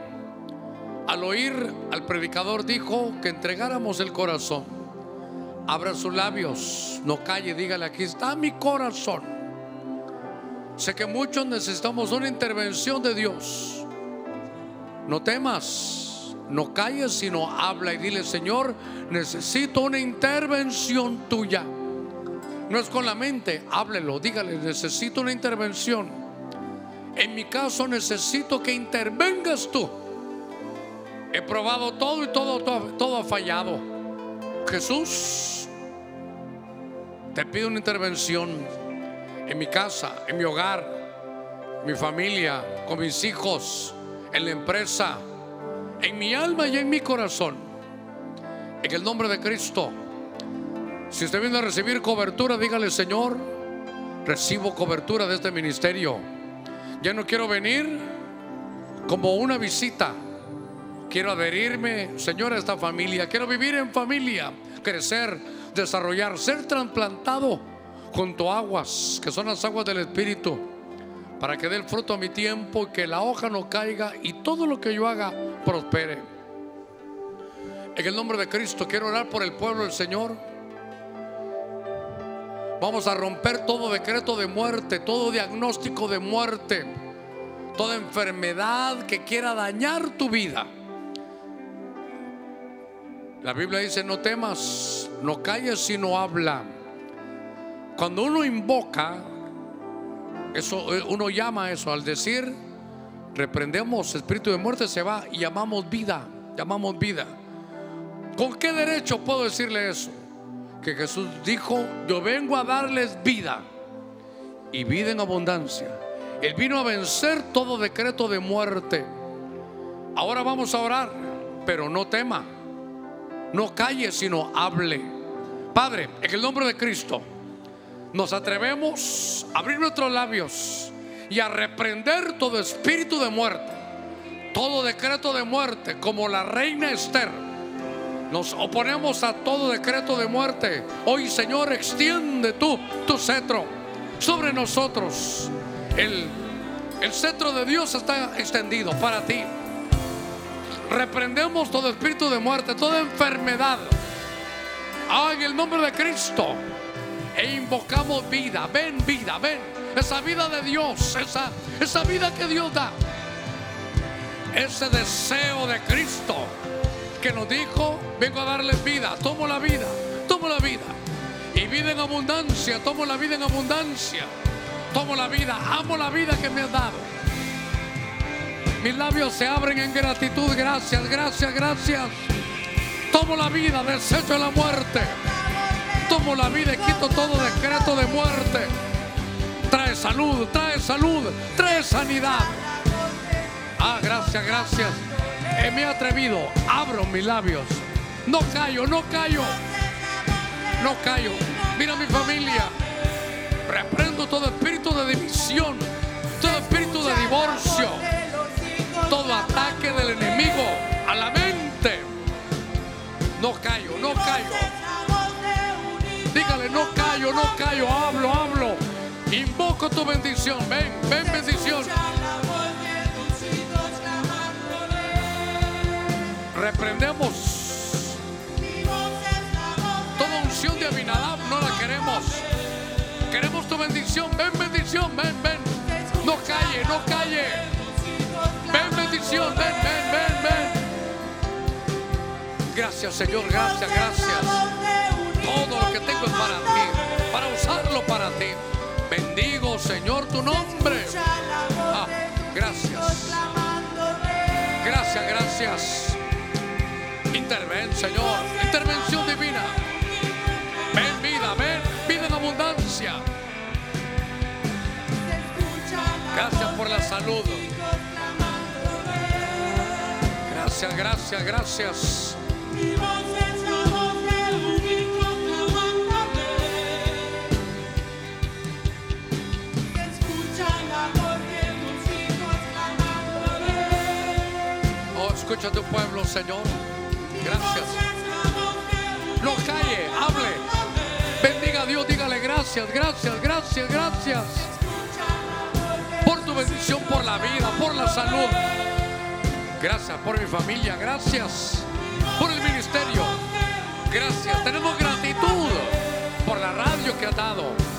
Al oír al predicador dijo que entregáramos el corazón. Abra sus labios, no calle, dígale, aquí está mi corazón. Sé que muchos necesitamos una intervención de Dios. No temas, no calles, sino habla y dile, Señor, necesito una intervención tuya. No es con la mente, háblelo, dígale, necesito una intervención. En mi caso necesito que intervengas tú. He probado todo y todo, todo, todo ha fallado. Jesús, te pido una intervención en mi casa, en mi hogar, mi familia, con mis hijos, en la empresa, en mi alma y en mi corazón. En el nombre de Cristo. Si usted viene a recibir cobertura, dígale, Señor, recibo cobertura de este ministerio. Ya no quiero venir como una visita. Quiero adherirme, Señor, a esta familia. Quiero vivir en familia, crecer, desarrollar, ser trasplantado junto aguas, que son las aguas del Espíritu, para que dé el fruto a mi tiempo y que la hoja no caiga y todo lo que yo haga prospere. En el nombre de Cristo quiero orar por el pueblo del Señor. Vamos a romper todo decreto de muerte, todo diagnóstico de muerte, toda enfermedad que quiera dañar tu vida. La Biblia dice, no temas, no calles, sino habla. Cuando uno invoca, eso eh, uno llama eso al decir reprendemos espíritu de muerte se va y llamamos vida, llamamos vida. ¿Con qué derecho puedo decirle eso? Que Jesús dijo, yo vengo a darles vida y vida en abundancia. Él vino a vencer todo decreto de muerte. Ahora vamos a orar, pero no tema, no calle, sino hable. Padre, en el nombre de Cristo, nos atrevemos a abrir nuestros labios y a reprender todo espíritu de muerte, todo decreto de muerte, como la reina Esther. Nos oponemos a todo decreto de muerte. Hoy, Señor, extiende tu cetro sobre nosotros. El, el cetro de Dios está extendido para ti. Reprendemos todo espíritu de muerte, toda enfermedad. Ah, en el nombre de Cristo. E invocamos vida. Ven, vida, ven. Esa vida de Dios. Esa, esa vida que Dios da. Ese deseo de Cristo que nos dijo, vengo a darles vida. Tomo la vida. Tomo la vida. Y vida en abundancia. Tomo la vida en abundancia. Tomo la vida. Amo la vida que me has dado. Mis labios se abren en gratitud. Gracias, gracias, gracias. Tomo la vida, desecho la muerte. Tomo la vida y quito todo decreto de muerte. Trae salud, trae salud, trae sanidad. Ah, gracias, gracias. Eh, me he atrevido, abro mis labios. No callo, no callo. No callo. Mira mi familia. Reprendo todo espíritu de división, todo espíritu de divorcio, todo ataque del enemigo no callo, hablo, hablo. Invoco tu bendición. Ven, ven bendición. Reprendemos toda unción de Abinadab, no la queremos. Queremos tu bendición. Ven bendición, ven, ven. No calle, no calle. Ven bendición, ven, ven, ven, ven. Gracias Señor, gracias, gracias. Todo lo que tengo es para ti, para usarlo para ti. Bendigo, Señor, tu nombre. Ah, gracias. Gracias, gracias. Interven, Señor. Intervención divina. Ven vida, ven vida en abundancia. Gracias por la salud. Gracias, gracias, gracias. Escucha tu pueblo, Señor. Gracias. No calle, hable. Bendiga a Dios, dígale gracias, gracias, gracias, gracias. Por tu bendición, por la vida, por la salud. Gracias por mi familia, gracias por el ministerio. Gracias, tenemos gratitud por la radio que has dado.